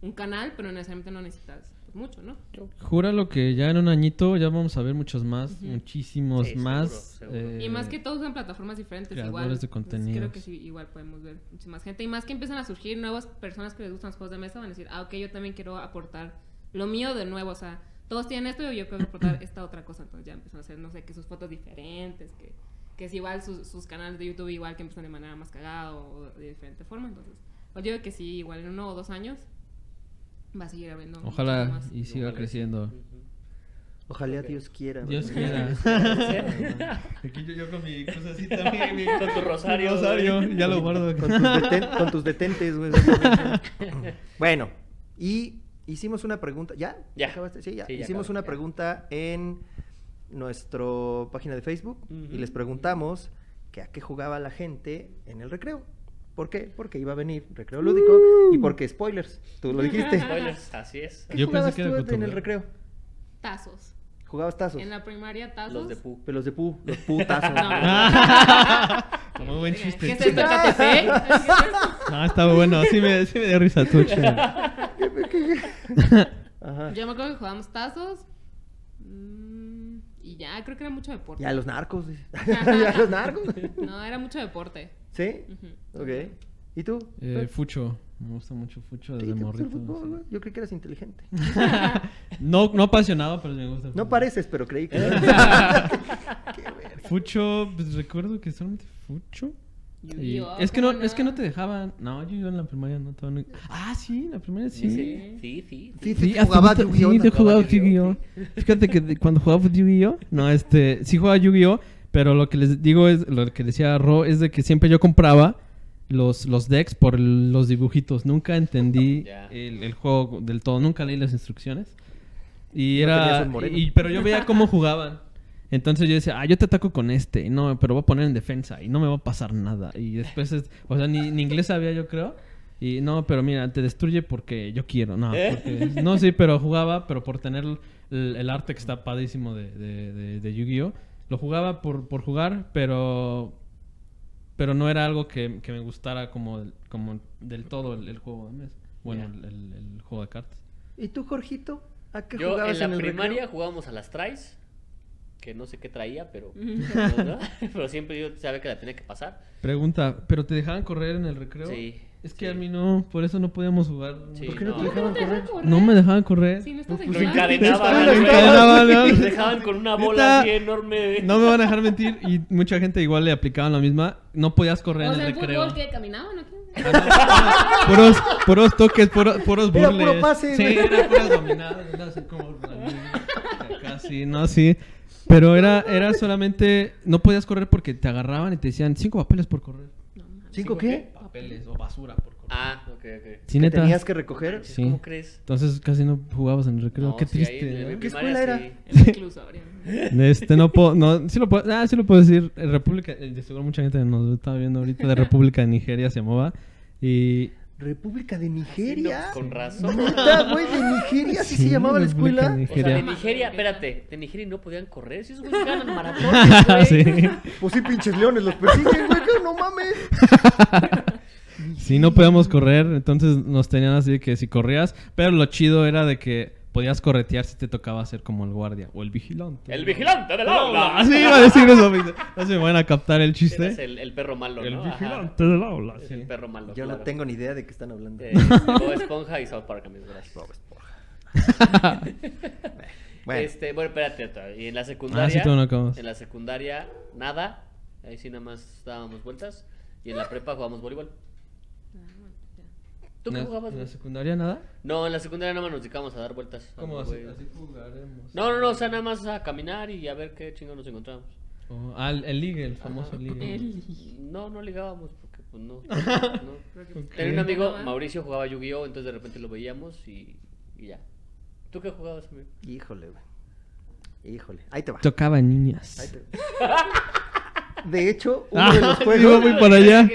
un canal, pero necesariamente no necesitas pues, mucho, ¿no? Júralo que ya en un añito ya vamos a ver muchos más, Ujú. muchísimos Sí, seguro, más. seguro. eh, Y más que todos usan plataformas diferentes, creadores igual. de Entonces, contenidos. creo que sí, igual podemos ver mucha más gente. Y más que empiezan a surgir nuevas personas que les gustan los juegos de mesa, van a decir, ah, ok, yo también quiero aportar lo mío de nuevo. O sea, todos tienen esto y yo quiero aportar *coughs* esta otra cosa. Entonces ya empiezan a hacer, no sé, que sus fotos diferentes, que, que es igual sus, sus canales de YouTube, igual que empiezan de manera más cagada o de diferente forma. Entonces, pues yo creo que sí, igual en uno o dos años va a seguir habiendo. Ojalá y siga Ojalá. creciendo. Ojalá Dios quiera. Dios ¿verdad? quiera. *laughs* *laughs* Aquí yo, yo con mi cosa así también. mi- Con tu rosario, rosario, ya lo guardo. Con tus, deten- con tus detentes, güey. *laughs* bueno, y hicimos una pregunta. ¿Ya? Ya. ¿Acabaste? Sí, ya. Sí, ya hicimos acabé, una ya. pregunta en nuestra página de Facebook Ujú. y les preguntamos que a qué jugaba la gente en el recreo. ¿Por qué? Porque iba a venir recreo lúdico y porque spoilers. Tú lo dijiste. *laughs* Spoilers, así es. ¿Qué Yo pensé jugabas que era tú en el recreo? Tazos. ¿Jugabas tazos? En la primaria, tazos. Los de Pu. Pero los de pu, los putazos. *laughs* No. *laughs* Muy buen ¿Qué chiste. es esto, KTP? No, está bueno. Sí me, sí me dio risa tu Ajá. Yo me acuerdo que jugábamos tazos. mm, y ya, creo que era mucho deporte. Ya los narcos. *laughs* *laughs* ya los narcos. No, era mucho deporte. ¿Sí? Ujú. Ok. ¿Y tú? Eh, Fucho. Me gusta mucho Fucho ¿Sí desde te gusta el morrito. fútbol? Yo creí que eras inteligente. *laughs* No, no apasionado, pero me gusta. el No pareces, pero creí que. Fucho, pues recuerdo que solamente Fucho. Y- Yu-Gi-Oh, es que no, ¿cómo es que no te dejaban. No, yo iba en la primaria no, no- Ah, sí, en la primaria sí. Sí, sí, sí. Sí, Sí, sí, hasta jugaba Yu-Gi-Oh! Sí, yo jugaba Yu-Gi-Oh! Fíjate que de- cuando jugaba Yu-Gi-Oh! No, este, sí jugaba Yu-Gi-Oh! Pero lo que les digo es, lo que decía Ro, es de que siempre yo compraba los, los decks por los dibujitos. Nunca entendí el, el juego del todo. Nunca leí las instrucciones. Y No era... y- pero yo veía cómo jugaban. Entonces yo decía, ah, yo te ataco con este. No, pero voy a poner en defensa y no me va a pasar nada. Y después, es- o sea, ni, ni inglés sabía yo creo. Y no, pero mira, te destruye porque yo quiero. No, ¿Eh? porque- no sí, pero jugaba, pero por tener el, el arte que está padrísimo de, de, de- de Yu-Gi-Oh! Lo jugaba por, por jugar, pero pero no era algo que, que me gustara como, como del todo el, el juego de mesa. Bueno, Ya. el, el- el juego de cartas. ¿Y tú, Jorgito? ¿A qué Yo jugabas en la el primaria recreo? jugábamos a las tries, que no sé qué traía, pero, Ujú. ¿no? *laughs* pero siempre yo sabía que la tenía que pasar. Pregunta, ¿pero te dejaban correr en el recreo? Sí. Es que sí. a mí no, por eso no podíamos jugar. Sí, ¿Por qué no, no. te dejaban correr? No me dejaban correr. Sí, no estás Lo clase. encadenaban, Lo encadenaban, ¿no? *laughs* Dejaban con una bola así enorme. No me van a dejar mentir y mucha gente igual le aplicaban la misma. No podías correr O en el recreo. fútbol que caminaban o qué? puros, puros toques, puros, puros Era burles. puro pase, Sí, era puras dominadas. era así como acá, sí, no, sí. Pero era, era solamente, no podías correr porque te agarraban y te decían cinco papeles por correr. No. ¿Cinco qué? Papeles o basura por correr. Ah, ok, ok. Sí, ¿Que neta. tenías que recoger? Sí. ¿Cómo crees? Entonces casi no jugabas en el recreo. No, Qué sí, triste. ¿no? ¿Qué primaria escuela sí. El reclusorio. Este, no puedo, no, sí lo puedo, ah, sí lo puedo decir. En República, eh, de seguro mucha gente nos está viendo ahorita de *laughs* República de Nigeria se llamaba. Y ¿República de Nigeria? No, con razón. *laughs* ¿Neta, güey? ¿De Nigeria? ¿Así se llamaba la escuela? de O sea, de Nigeria. Nigeria, espérate, de Nigeria no podían correr, si esos güeyes ganan *laughs* maratones, güey. sí. Pues sí, pinches leones los persiguen, güey, que no mames. *laughs* Sí, no podíamos correr, entonces nos tenían así de que si corrías, pero lo chido era de que podías corretear si te tocaba ser como el guardia o el vigilante. El vigilante del aula. Así iba a decir eso, no se me van a captar el chiste. el, el perro malo, El ¿no? Ajá. vigilante del aula, Es sí. el perro malo. Yo no tengo ni idea de qué están hablando. Eh, Bob Esponja y South Park, amigos, gracias. *laughs* Bueno, Este, bueno, espérate. Y en la secundaria. Ah, sí, tú no acabas. En la secundaria, nada. Ahí sí nada más dábamos vueltas. Y en la prepa jugábamos voleibol. ¿Tú qué ¿En la- jugabas, ¿En la güey? secundaria nada? No, en la secundaria nada más nos dedicamos a dar vueltas. ¿Cómo así, así jugaremos? No, no, no, o sea, nada más a caminar y a ver qué chingo nos encontramos. Oh, ah, el, el ligue, el famoso ligue. El- No, no ligábamos porque pues no. *laughs* Tenía un amigo. Mauricio, jugaba Yu-Gi-Oh! Entonces de repente lo veíamos y, y ya. ¿Tú qué jugabas, amigo? híjole, güey. Híjole. Ahí te va. Tocaba niñas. Ahí te va. De hecho, uno de los Ah, *laughs* juegos... iba muy para allá.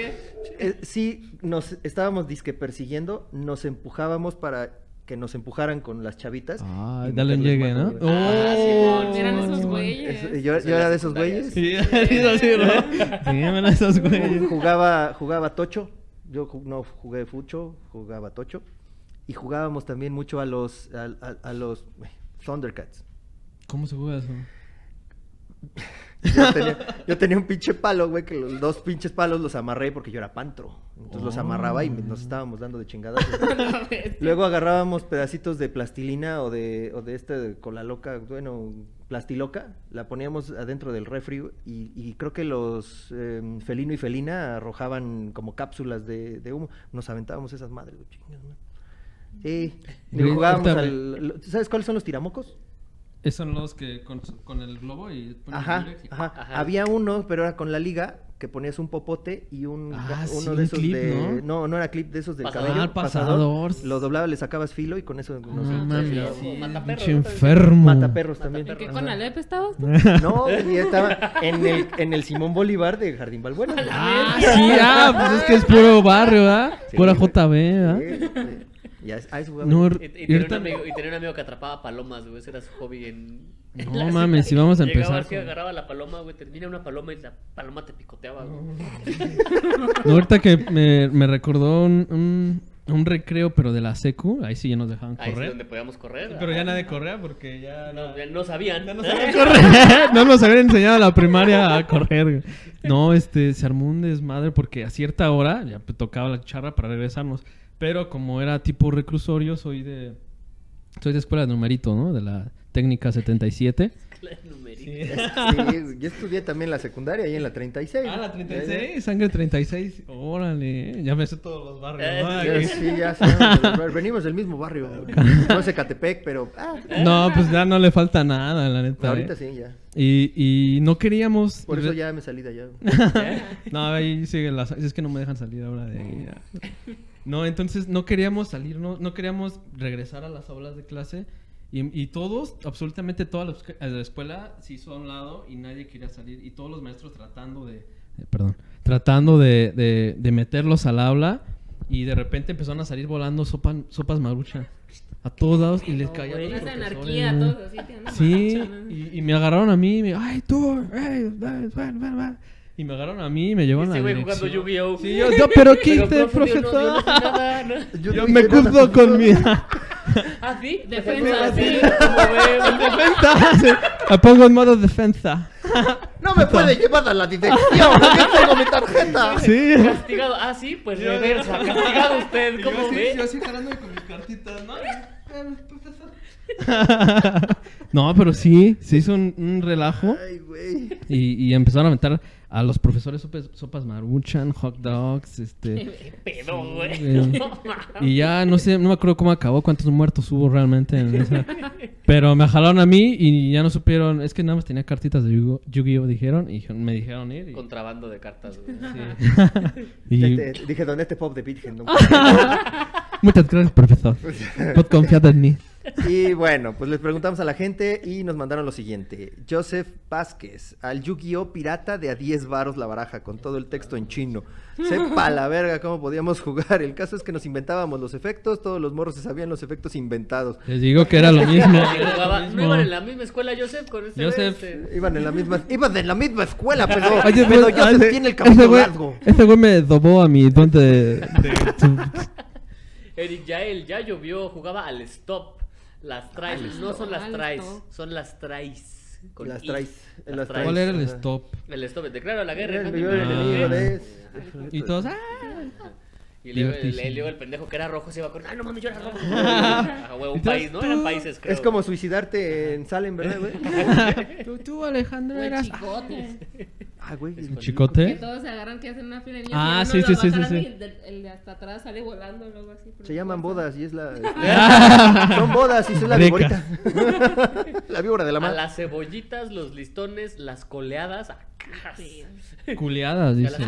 Eh, sí, nos estábamos disque persiguiendo, nos empujábamos para que nos empujaran con las chavitas. Ah, y dale un llegue, ¿no? Ah, Simón, Eran Simón, esos güeyes. Es- yo era de esos güeyes. *laughs* Sí, sí, así, ¿no? A esos güeyes. Jugaba, jugaba tocho. Yo no jugué fucho, jugaba tocho. Y jugábamos también mucho a los, a, a- a los Thundercats. ¿Cómo se juega eso? *laughs* Yo tenía, yo tenía un pinche palo, güey, que los dos pinches palos los amarré porque yo era pantro. Entonces los amarraba y nos estábamos dando de chingadas. *laughs* Luego agarrábamos pedacitos de plastilina o de, o de este de cola loca, bueno, plastiloca, la poníamos adentro del refri y, y creo que los em, felino y felina arrojaban como cápsulas de, de humo. Nos aventábamos esas madres, güey, chingas, ¿no? Sí, jugábamos al... ¿Sabes cuáles son los tiramocos? Esos son los que con, con el globo y ponen Ajá, y- ajá, Ajá. Había uno, pero era con la liga, que ponías un popote y un Ah, uno sí, de un esos clip, de ¿no? no, era clip de esos del Pasador. cabello, Ah, el pasador. Lo doblabas, le sacabas filo y con eso No no sé, sí, mataperros, ¿no? enfermo. Mataperros también. Mataperros. ¿Qué con Alep estabas tú? *laughs* No, y estaba en el, en el Simón Bolívar de Jardín Balbuena. Ah, sí, ah, pues es que es puro barrio, ¿verdad? Sí, Pura. JB, ¿verdad? Ya, a eso jugaba. No, Y, y y tenía un amigo, y tenía un amigo que atrapaba palomas, güey. Ese era su hobby en. en No la mames, si vamos a Llegaba empezar así, con- agarraba la paloma, güey. Termina una paloma y la paloma te picoteaba, güey. *laughs* No, ahorita que me, me recordó un, un, un recreo, pero de la secu, ahí sí ya nos dejaban Ahí sí correr. donde podíamos correr. Pero ya nadie corría porque ya No, ya no sabían. Ya no *laughs* sabían correr. *laughs* no nos habían enseñado en la primaria a correr. güey. No, este, se armó un desmadre porque a cierta hora ya tocaba la charra para regresarnos. Pero como era tipo reclusorio, soy de... Soy de escuela de numerito, ¿no? De la técnica 77. La numerito. Sí, yo estudié también la secundaria ahí en la 36. Ah, la 36, sangre 36. Órale, ya me sé todos los barrios. Eh, ¿no? Sí, ya sabemos, *laughs* venimos del mismo barrio. *laughs* No es Ecatepec, pero ah, No, pues ya no le falta nada, la neta. ahorita ¿eh? sí, ya. Y, y no queríamos... Por eso ya me salí de allá. *laughs* No, ahí sigue las... Es que no me dejan salir ahora de ahí. ya. No, entonces no queríamos salir, no, no queríamos regresar a las aulas de clase. Y, y todos, absolutamente toda la, la escuela se hizo a un lado y nadie quería salir. Y todos los maestros tratando de... eh, perdón. Tratando de, de, de meterlos al aula. Y de repente empezaron a salir volando sopa- sopas maruchan. A todos lados y les No, caía una Sí, y, y me agarraron a mí y me ay tú, ey, ven, ven, ven, ven". Y me agarraron a mí y me llevan a Este la güey jugando dirección. Yu-Gi-Oh. Sí, yo, yo, pero quite, Pero, profe, yo no- yo no profesor. sé nada, ¿no? *laughs* Yo, *laughs* no me hice nada, juzgo con mi *laughs* Ah, sí. Defensa, sí. defensa. sí. Me pongo en modo defensa. No me puede llevar a la dirección, aquí tengo mi tarjeta. Sí. Castigado. Ah, sí, pues reversa. Castigado usted, ¿cómo ve? así jalándome con mis cartitas, ¿no? No, pero sí, se hizo un, un relajo Ay, güey. y, y empezaron a aventar a los profesores sopas, sopas maruchan, hot dogs, este... *laughs* ¿Qué pedo, güey? güey. *laughs* Y ya no sé, no me acuerdo cómo acabó, cuántos muertos hubo realmente en esa. Pero me jalaron a mí y ya no supieron. Es que nada más tenía cartitas de Yu- Yu-Gi-Oh! dijeron y me dijeron ir. Y, Contrabando de cartas, güey. sí. *laughs* Y- Este, dije, ¿dónde este pop de Virgen? No? Muchas gracias, profesor. Pod confiado en mí. Y bueno, pues les preguntamos a la gente y nos mandaron lo siguiente. Joseph Vázquez, al Yu-Gi-Oh! pirata de a 10 varos la baraja, con todo el texto en chino. Sepa *laughs* la verga cómo podíamos jugar. El caso es que nos inventábamos los efectos, todos los morros se sabían los efectos inventados. Les digo que era lo *laughs* mismo. *laughs* Sí, era lo jugaba- mismo. ¿No iban en la misma escuela, Joseph? Con este Joseph. este? Iban en la misma, iban en la misma escuela, pero, Oye, pero pues, Joseph tiene el ese cabello güey- largo. Ese güey me dobó a mi don de... Eric Yael ya llovió, jugaba al stop. Las traes, Al no son las Al traes, son las traes. con Las I. traes, Las las traes. ¿Cuál era el stop? El stop, declaro la guerra. El enemigo imaginas. de- Y todos... ¡ah! Y luego, el, Divertísimo. luego el pendejo que era rojo se iba con. ¡Ah, no mames, yo era rojo! *laughs* Ah, huevo, un Entonces país, ¿no? tú- Eran países, creo. Es como suicidarte en Salem, ¿verdad, güey? *laughs* Tú, tú, Alejandro, Güey, eras... chicotes. Ah, güey. Que ¿Chicote? todos se agarran que hacen una fila de niños Ah, y sí, sí, sí, sí, y El, de- el de hasta atrás sale volando luego así. Se la llaman bodas y es la... *laughs* Son bodas y es la Rica. víborita. la víbora de la A mano. las cebollitas, los listones, las coleadas. Culeadas, a dice.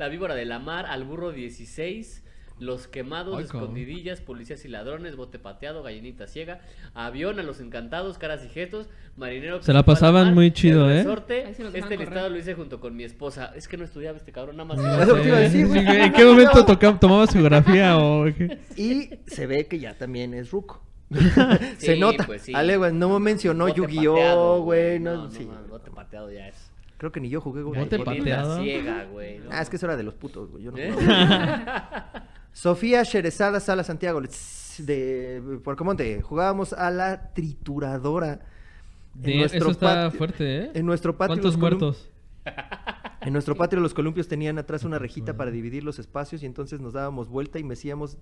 La- víbora de la mar, al burro 16, los quemados, Ay, escondidillas, policías y ladrones, bote pateado, gallinita ciega, avión a los encantados, caras y gestos, marinero. Se la pasaban mar, muy chido, el ¿eh? resorte. Este listado lo hice junto con mi esposa. Es que no estudiaba este cabrón, nada más. Sí, ¿En qué momento toca- tomabas geografía o qué? Y se ve que ya también es ruco. *laughs* Sí, se nota. pues sí. Ale, güey, no mencionó Yu-Gi-Oh, güey. No, No, bote pateado ya es. Creo que ni yo jugué, güey. Gallinita pateado. ciega, güey. ¿no? Ah, es que eso era de los putos, güey. Yo no ¿Eh? *laughs* Sofía Sherezada Sala Santiago, de Puercomonte. Jugábamos a la trituradora. En De- nuestro eso está fuerte, ¿eh? En nuestro patio. ¿Cuántos muertos? *laughs* En nuestro patio los columpios tenían atrás una rejita para dividir los espacios y entonces nos dábamos vuelta y mecíamos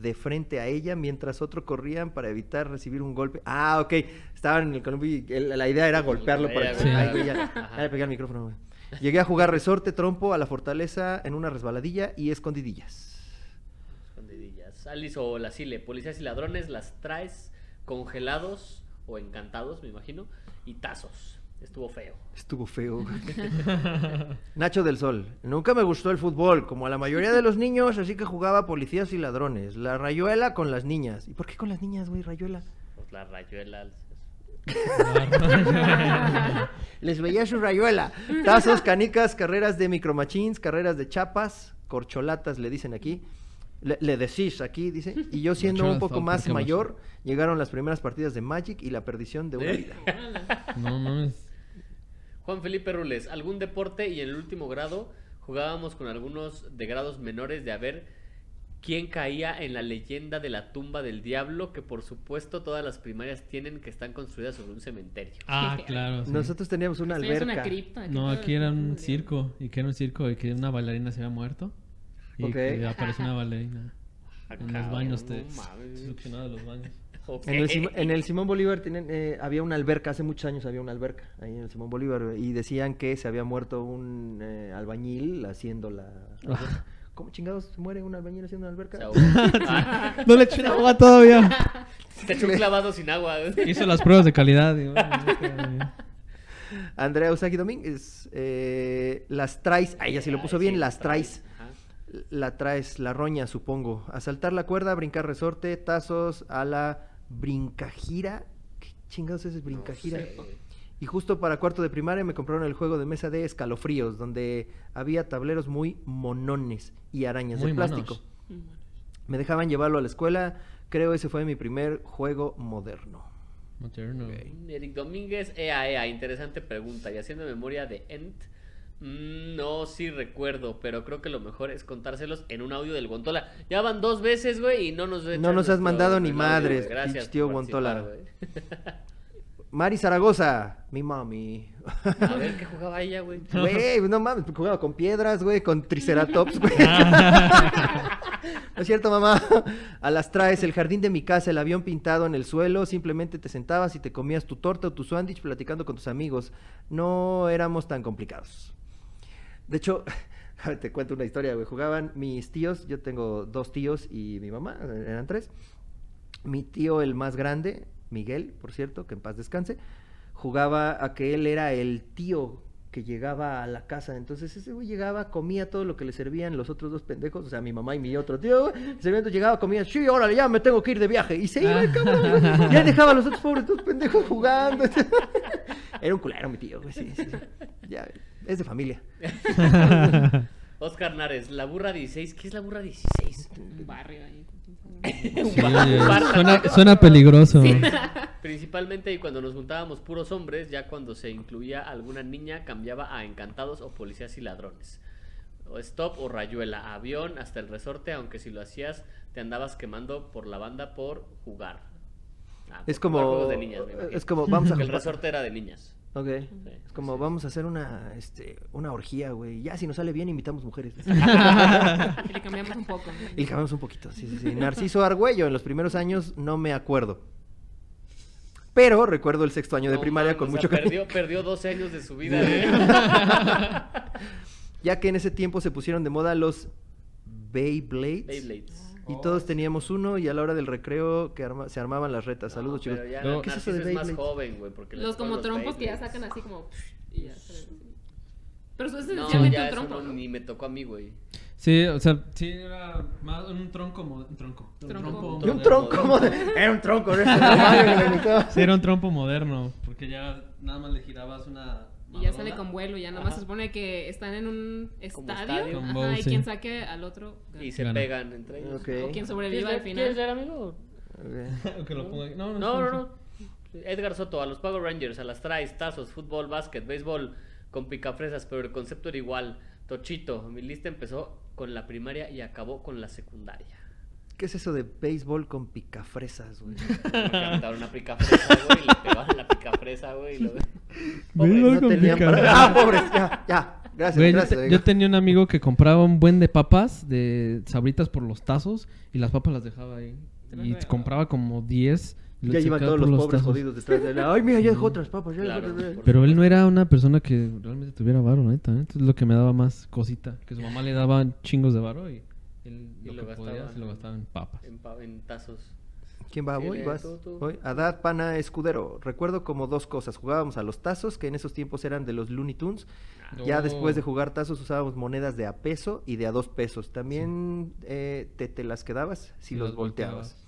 de frente a ella mientras otro corrían para evitar recibir un golpe. Ah, ok. Estaban en el columpio la idea era golpearlo para que... era Ay, güey, ya, golpearlo. Ajá. ya le pegué al micrófono, güey. Llegué a jugar resorte, trompo, a la fortaleza en una resbaladilla y escondidillas. Escondidillas. Alice o la Sile, policías y ladrones, las traes congelados o encantados, me imagino, y tazos. Estuvo feo. Estuvo feo. *laughs* Nacho del Sol. Nunca me gustó el fútbol, como a la mayoría de los niños, así que jugaba policías y ladrones. La rayuela con las niñas. ¿Y por qué con las niñas, güey, rayuela? Pues las rayuelas. *laughs* Les veía su rayuela. Tazos, canicas, carreras de micromachines, carreras de chapas, corcholatas le dicen aquí. Le, le decís aquí, dice. Y yo siendo un poco más ¿por qué mayor, llegaron las primeras partidas de Magic y la perdición de una vida. No mames. Juan Felipe Rules, algún deporte y en el último grado jugábamos con algunos de grados menores de a ver quién caía en la leyenda de la tumba del diablo que por supuesto todas las primarias tienen que están construidas sobre un cementerio. Ah, claro. sí. Nosotros teníamos una alberca. una cripta. No, aquí era un murió. circo. Y que era un circo y que una bailarina se había muerto. Y Ok. que apareció una bailarina. *laughs* Ah, En los baños no te mames. succionaba de los baños. En el, Sim- en el Simón Bolívar tienen, eh, había una alberca, hace muchos años había una alberca ahí en el Simón Bolívar y decían que se había muerto un eh, albañil haciendo la... Ah. ¿Cómo chingados se muere un albañil haciendo una alberca? Se. *laughs* Ah, No le eché agua todavía. te echó un clavado sin agua. Hizo las pruebas de calidad. y, bueno. Andrea Usagi Domínguez, eh, las traes, ahí ya sí lo puso Ay, bien, sí, las traes. La traes, la roña, supongo. A saltar la cuerda, brincar resorte, tazos, a la brincajira. ¿Qué chingados es brincajira? No sé. Y justo para cuarto de primaria me compraron el juego de mesa de escalofríos, donde había tableros muy monones y arañas Muy de plástico. monos. Me dejaban llevarlo a la escuela. Creo ese fue mi primer juego moderno. Moderno. Eric Domínguez, ea, ea, interesante pregunta. Y haciendo memoria de Ent, no, sí recuerdo, pero creo que lo mejor es contárselos en un audio del Guantola. Ya van dos veces, güey, y no nos No nos has mandado ni audio, madres, Gracias, tío Guantola. Mari Zaragoza, mi mami. A ver qué jugaba ella, güey. Güey, no mames, jugaba con piedras, güey, con triceratops, güey. *laughs* No es cierto, mamá. A las traes, el jardín de mi casa, el avión pintado en el suelo, simplemente te sentabas y te comías tu torta o tu sándwich platicando con tus amigos. No éramos tan complicados. De hecho, *laughs* te cuento una historia, güey. Jugaban mis tíos, yo tengo dos tíos y mi mamá, eran tres. Mi tío, el más grande, Miguel, por cierto, que en paz descanse, jugaba a que él era el tío que llegaba a la casa. Entonces ese güey llegaba, comía todo lo que le servían los otros dos pendejos, o sea, mi mamá y mi otro tío. Servían, llegaba, comía, sí, órale, ya me tengo que ir de viaje. Y se iba el cabrón, güey. Y ahí dejaba a los otros pobres dos pendejos jugando. *laughs* Era un culero mi tío, güey, sí, sí. sí. Ya, es de familia. *laughs* Oscar Nares, la burra 16. ¿Qué es la burra 16? Un barrio ahí. *laughs* Sí, Un bar- oye, un bar suena, peligroso. *laughs* Principalmente y cuando nos juntábamos puros hombres, ya cuando se incluía alguna niña cambiaba a encantados o policías y ladrones. O stop o rayuela, avión hasta el resorte, aunque si lo hacías te andabas quemando por la banda por jugar. Ah, Es como, juegos de niñas, es como, vamos a el resorte era de niñas. Ok. Es como sí. vamos a hacer una, este, una orgía, güey. Ya si nos sale bien invitamos mujeres. *laughs* Y le cambiamos un poco. ¿no? y le cambiamos un poquito, sí, sí, sí. Narciso Argüello, en los primeros años no me acuerdo. Pero recuerdo el sexto año de No primaria con o mucho cariño. perdió, perdió 12 años de su vida. ¿eh? *laughs* Ya que en ese tiempo se pusieron de moda los Beyblades. Beyblades. Y todos teníamos uno y a la hora del recreo que arma- se armaban las retas. Saludos, No, chicos. pero ya No. ¿Qué es eso de es más joven, güey. porque Los como trompos que ya sacan así como. Y ya. Pero eso es No, esencialmente ya un eso trompo. no, ¿no? ni me tocó a mí, güey. Sí, o sea, sí era más un tronco, un tronco. Un Tronco. un moderno. tronco, moder- era un tronco, ¿no? *laughs* No. Sí, era un trompo moderno, porque ya nada más le girabas una Y ya sale con vuelo, ya nada más se supone que están en un Como estadio. estadio. Con Ajá, bowl, y sí. quien saque al otro. gana. Y se Gana. pegan entre ellos. Ok. O quien sobreviva al ¿Quieres final. ser amigo? *laughs* Lo ponga- No, no, No, no, no. Edgar Soto, a los Power Rangers, a las traes, tazos, fútbol, básquet, béisbol, con picafresas, pero el concepto era igual. Tochito, mi lista empezó con la primaria y acabó con la secundaria. ¿Qué es eso de béisbol con picafresas, güey? Me aventaron una picafresa, güey, y le pegaban la picafresa, güey. y lo- *laughs* Béisbol no tenían para... Ah, pobres, ya, ya. Gracias, Güey, yo, gracias. te- yo tenía un amigo que compraba un buen de papas, de sabritas por los tazos, y las papas las dejaba ahí. Y compraba como 10. y Ya llevan todos los pobres tazos. jodidos detrás de la... Ay, mira, ya dejó otras papas. Ya Claro, dejó otras- Pero él no era una persona que realmente tuviera varo, neta. ¿eh? Entonces lo que me daba más cosita. Que su mamá le daba chingos de varo y Y lo, lo que podía gastaba se lo en- gastaba en papas. En, pa- en tazos. ¿Quién va? Voy, vas. Voy. Adad Pana Escudero. Recuerdo como dos cosas. Jugábamos a los tazos, que en esos tiempos eran de los Looney Tunes. Ya Oh. después de jugar tazos usábamos monedas de a peso y de a dos pesos. También eh, te, te las quedabas si Y los volteabas. volteabas.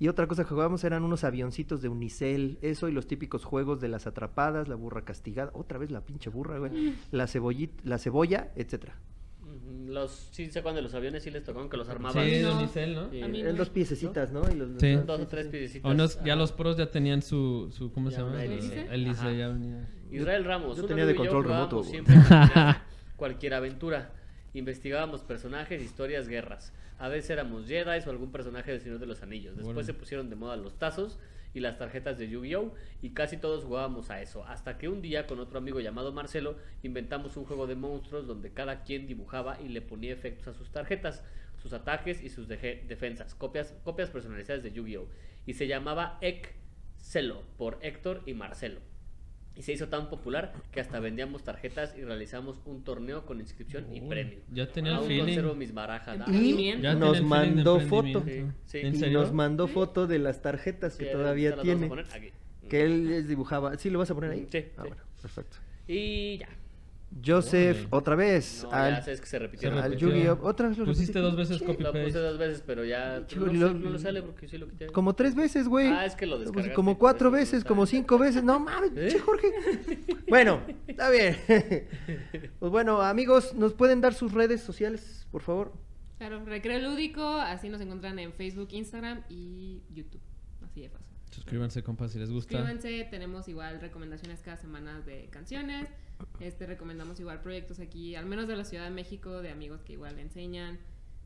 Y otra cosa que jugábamos eran unos avioncitos de unicel, eso y los típicos juegos de las atrapadas, la burra castigada, otra vez la pinche burra, güey, la cebollita, la cebolla, etcétera. Los, sí, sé cuando los aviones sí les tocaban que los Sí, armaban. de No. Unicel, ¿no? Sí. En no. dos piececitas, ¿no? Y los- Sí. Dos o tres sí. piececitas. O unos- ya Ajá. los pros ya tenían su, su ¿cómo Ya se llama? Ajá. ya venía. Israel Ramos, Yo tenía de y control remoto, siempre *laughs* cualquier aventura. Investigábamos personajes, historias, guerras. A veces éramos Jedi o algún personaje del Señor de los Anillos. Después se pusieron de moda los tazos y las tarjetas de Yu-Gi-Oh! y casi todos jugábamos a eso. Hasta que un día con otro amigo llamado Marcelo inventamos un juego de monstruos donde cada quien dibujaba y le ponía efectos a sus tarjetas, sus ataques y sus defensas, copias, copias personalizadas de Yu-Gi-Oh! Y se llamaba Excelo por Héctor y Marcelo. Y se hizo tan popular que hasta vendíamos tarjetas y realizamos un torneo con inscripción y premio. ya tenía el Aún feeling. conservo mis barajas. Y- Nos mandó foto. Sí, sí. ¿En y serio? nos mandó foto de las tarjetas sí, que todavía tiene. poner aquí. Que él les dibujaba. ¿Sí lo vas a poner ahí? Sí, Ah, sí. bueno, perfecto. Y ya. Joseph, otra vez. No, al ya sabes que se Se repitieron. al repitió. Yu-Gi-Oh! Otra vez lo Pusiste repetí. dos veces Sí. copy Lo puse paste. dos veces, pero ya Chico, no, lo- sé, no lo sale porque sí lo quité. Como tres veces, güey. Ah, es que lo descargaste, Como cuatro veces, como cinco veces. No mames, ¿Eh? pinche Jorge. *laughs* Bueno, está bien. *laughs* Pues bueno, amigos, ¿nos pueden dar sus redes sociales, por favor? Claro, Recreo Lúdico, así nos encuentran en Facebook, Instagram y YouTube. Así de fácil. Suscríbanse, compas, si les gusta. Suscríbanse, tenemos igual recomendaciones cada semana de canciones. Este recomendamos igual proyectos aquí, al menos de la Ciudad de México, de amigos que igual enseñan,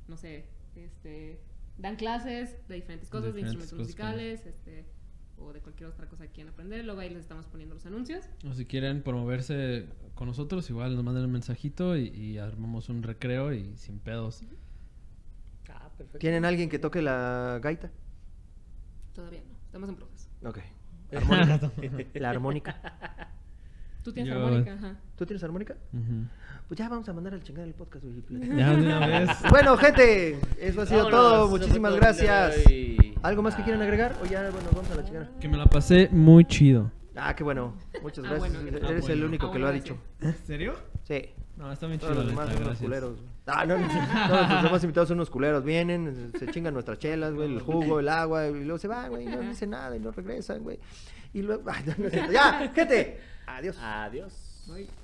no sé, este dan clases de diferentes cosas, de, diferentes instrumentos cosas que- musicales, este o de cualquier otra cosa que quieran aprender. Luego ahí les estamos poniendo los anuncios. O si quieren promoverse con nosotros, igual nos mandan un mensajito y, y armamos un recreo y sin pedos. Ah, perfecto. ¿Tienen alguien que toque la gaita? Todavía no, estamos en proceso. Ok. *laughs* Armónica. la armónica. *laughs* Tú tienes Yo- armónica, ajá. ¿Tú tienes armónica? Ujú. Pues ya vamos a mandar al chingar el podcast. güey. *laughs* Ya de una vez. *laughs* Bueno, gente, eso ha sido Vámonos, todo. Muchísimas gracias. ¿Algo más que quieran Ah. agregar? O ya, bueno, vamos a la chingada. Que me la pasé muy chido. Ah, qué bueno. Muchas Ah, gracias. bueno, que- Eres Ah, el bueno. único Ah, que lo ha bueno, dicho. ¿En serio? Sí. No, está bien Todos chido. los demás son unos culeros. Ah, no, no, no, nuestros demás invitados son unos culeros. Vienen, se chingan nuestras chelas, güey, el jugo, el agua, y luego se van, güey, y no dicen nada y no regresan, güey. Y luego, *laughs* ay, no, no es cierto. ya, gente. Adiós. Adiós. Bye.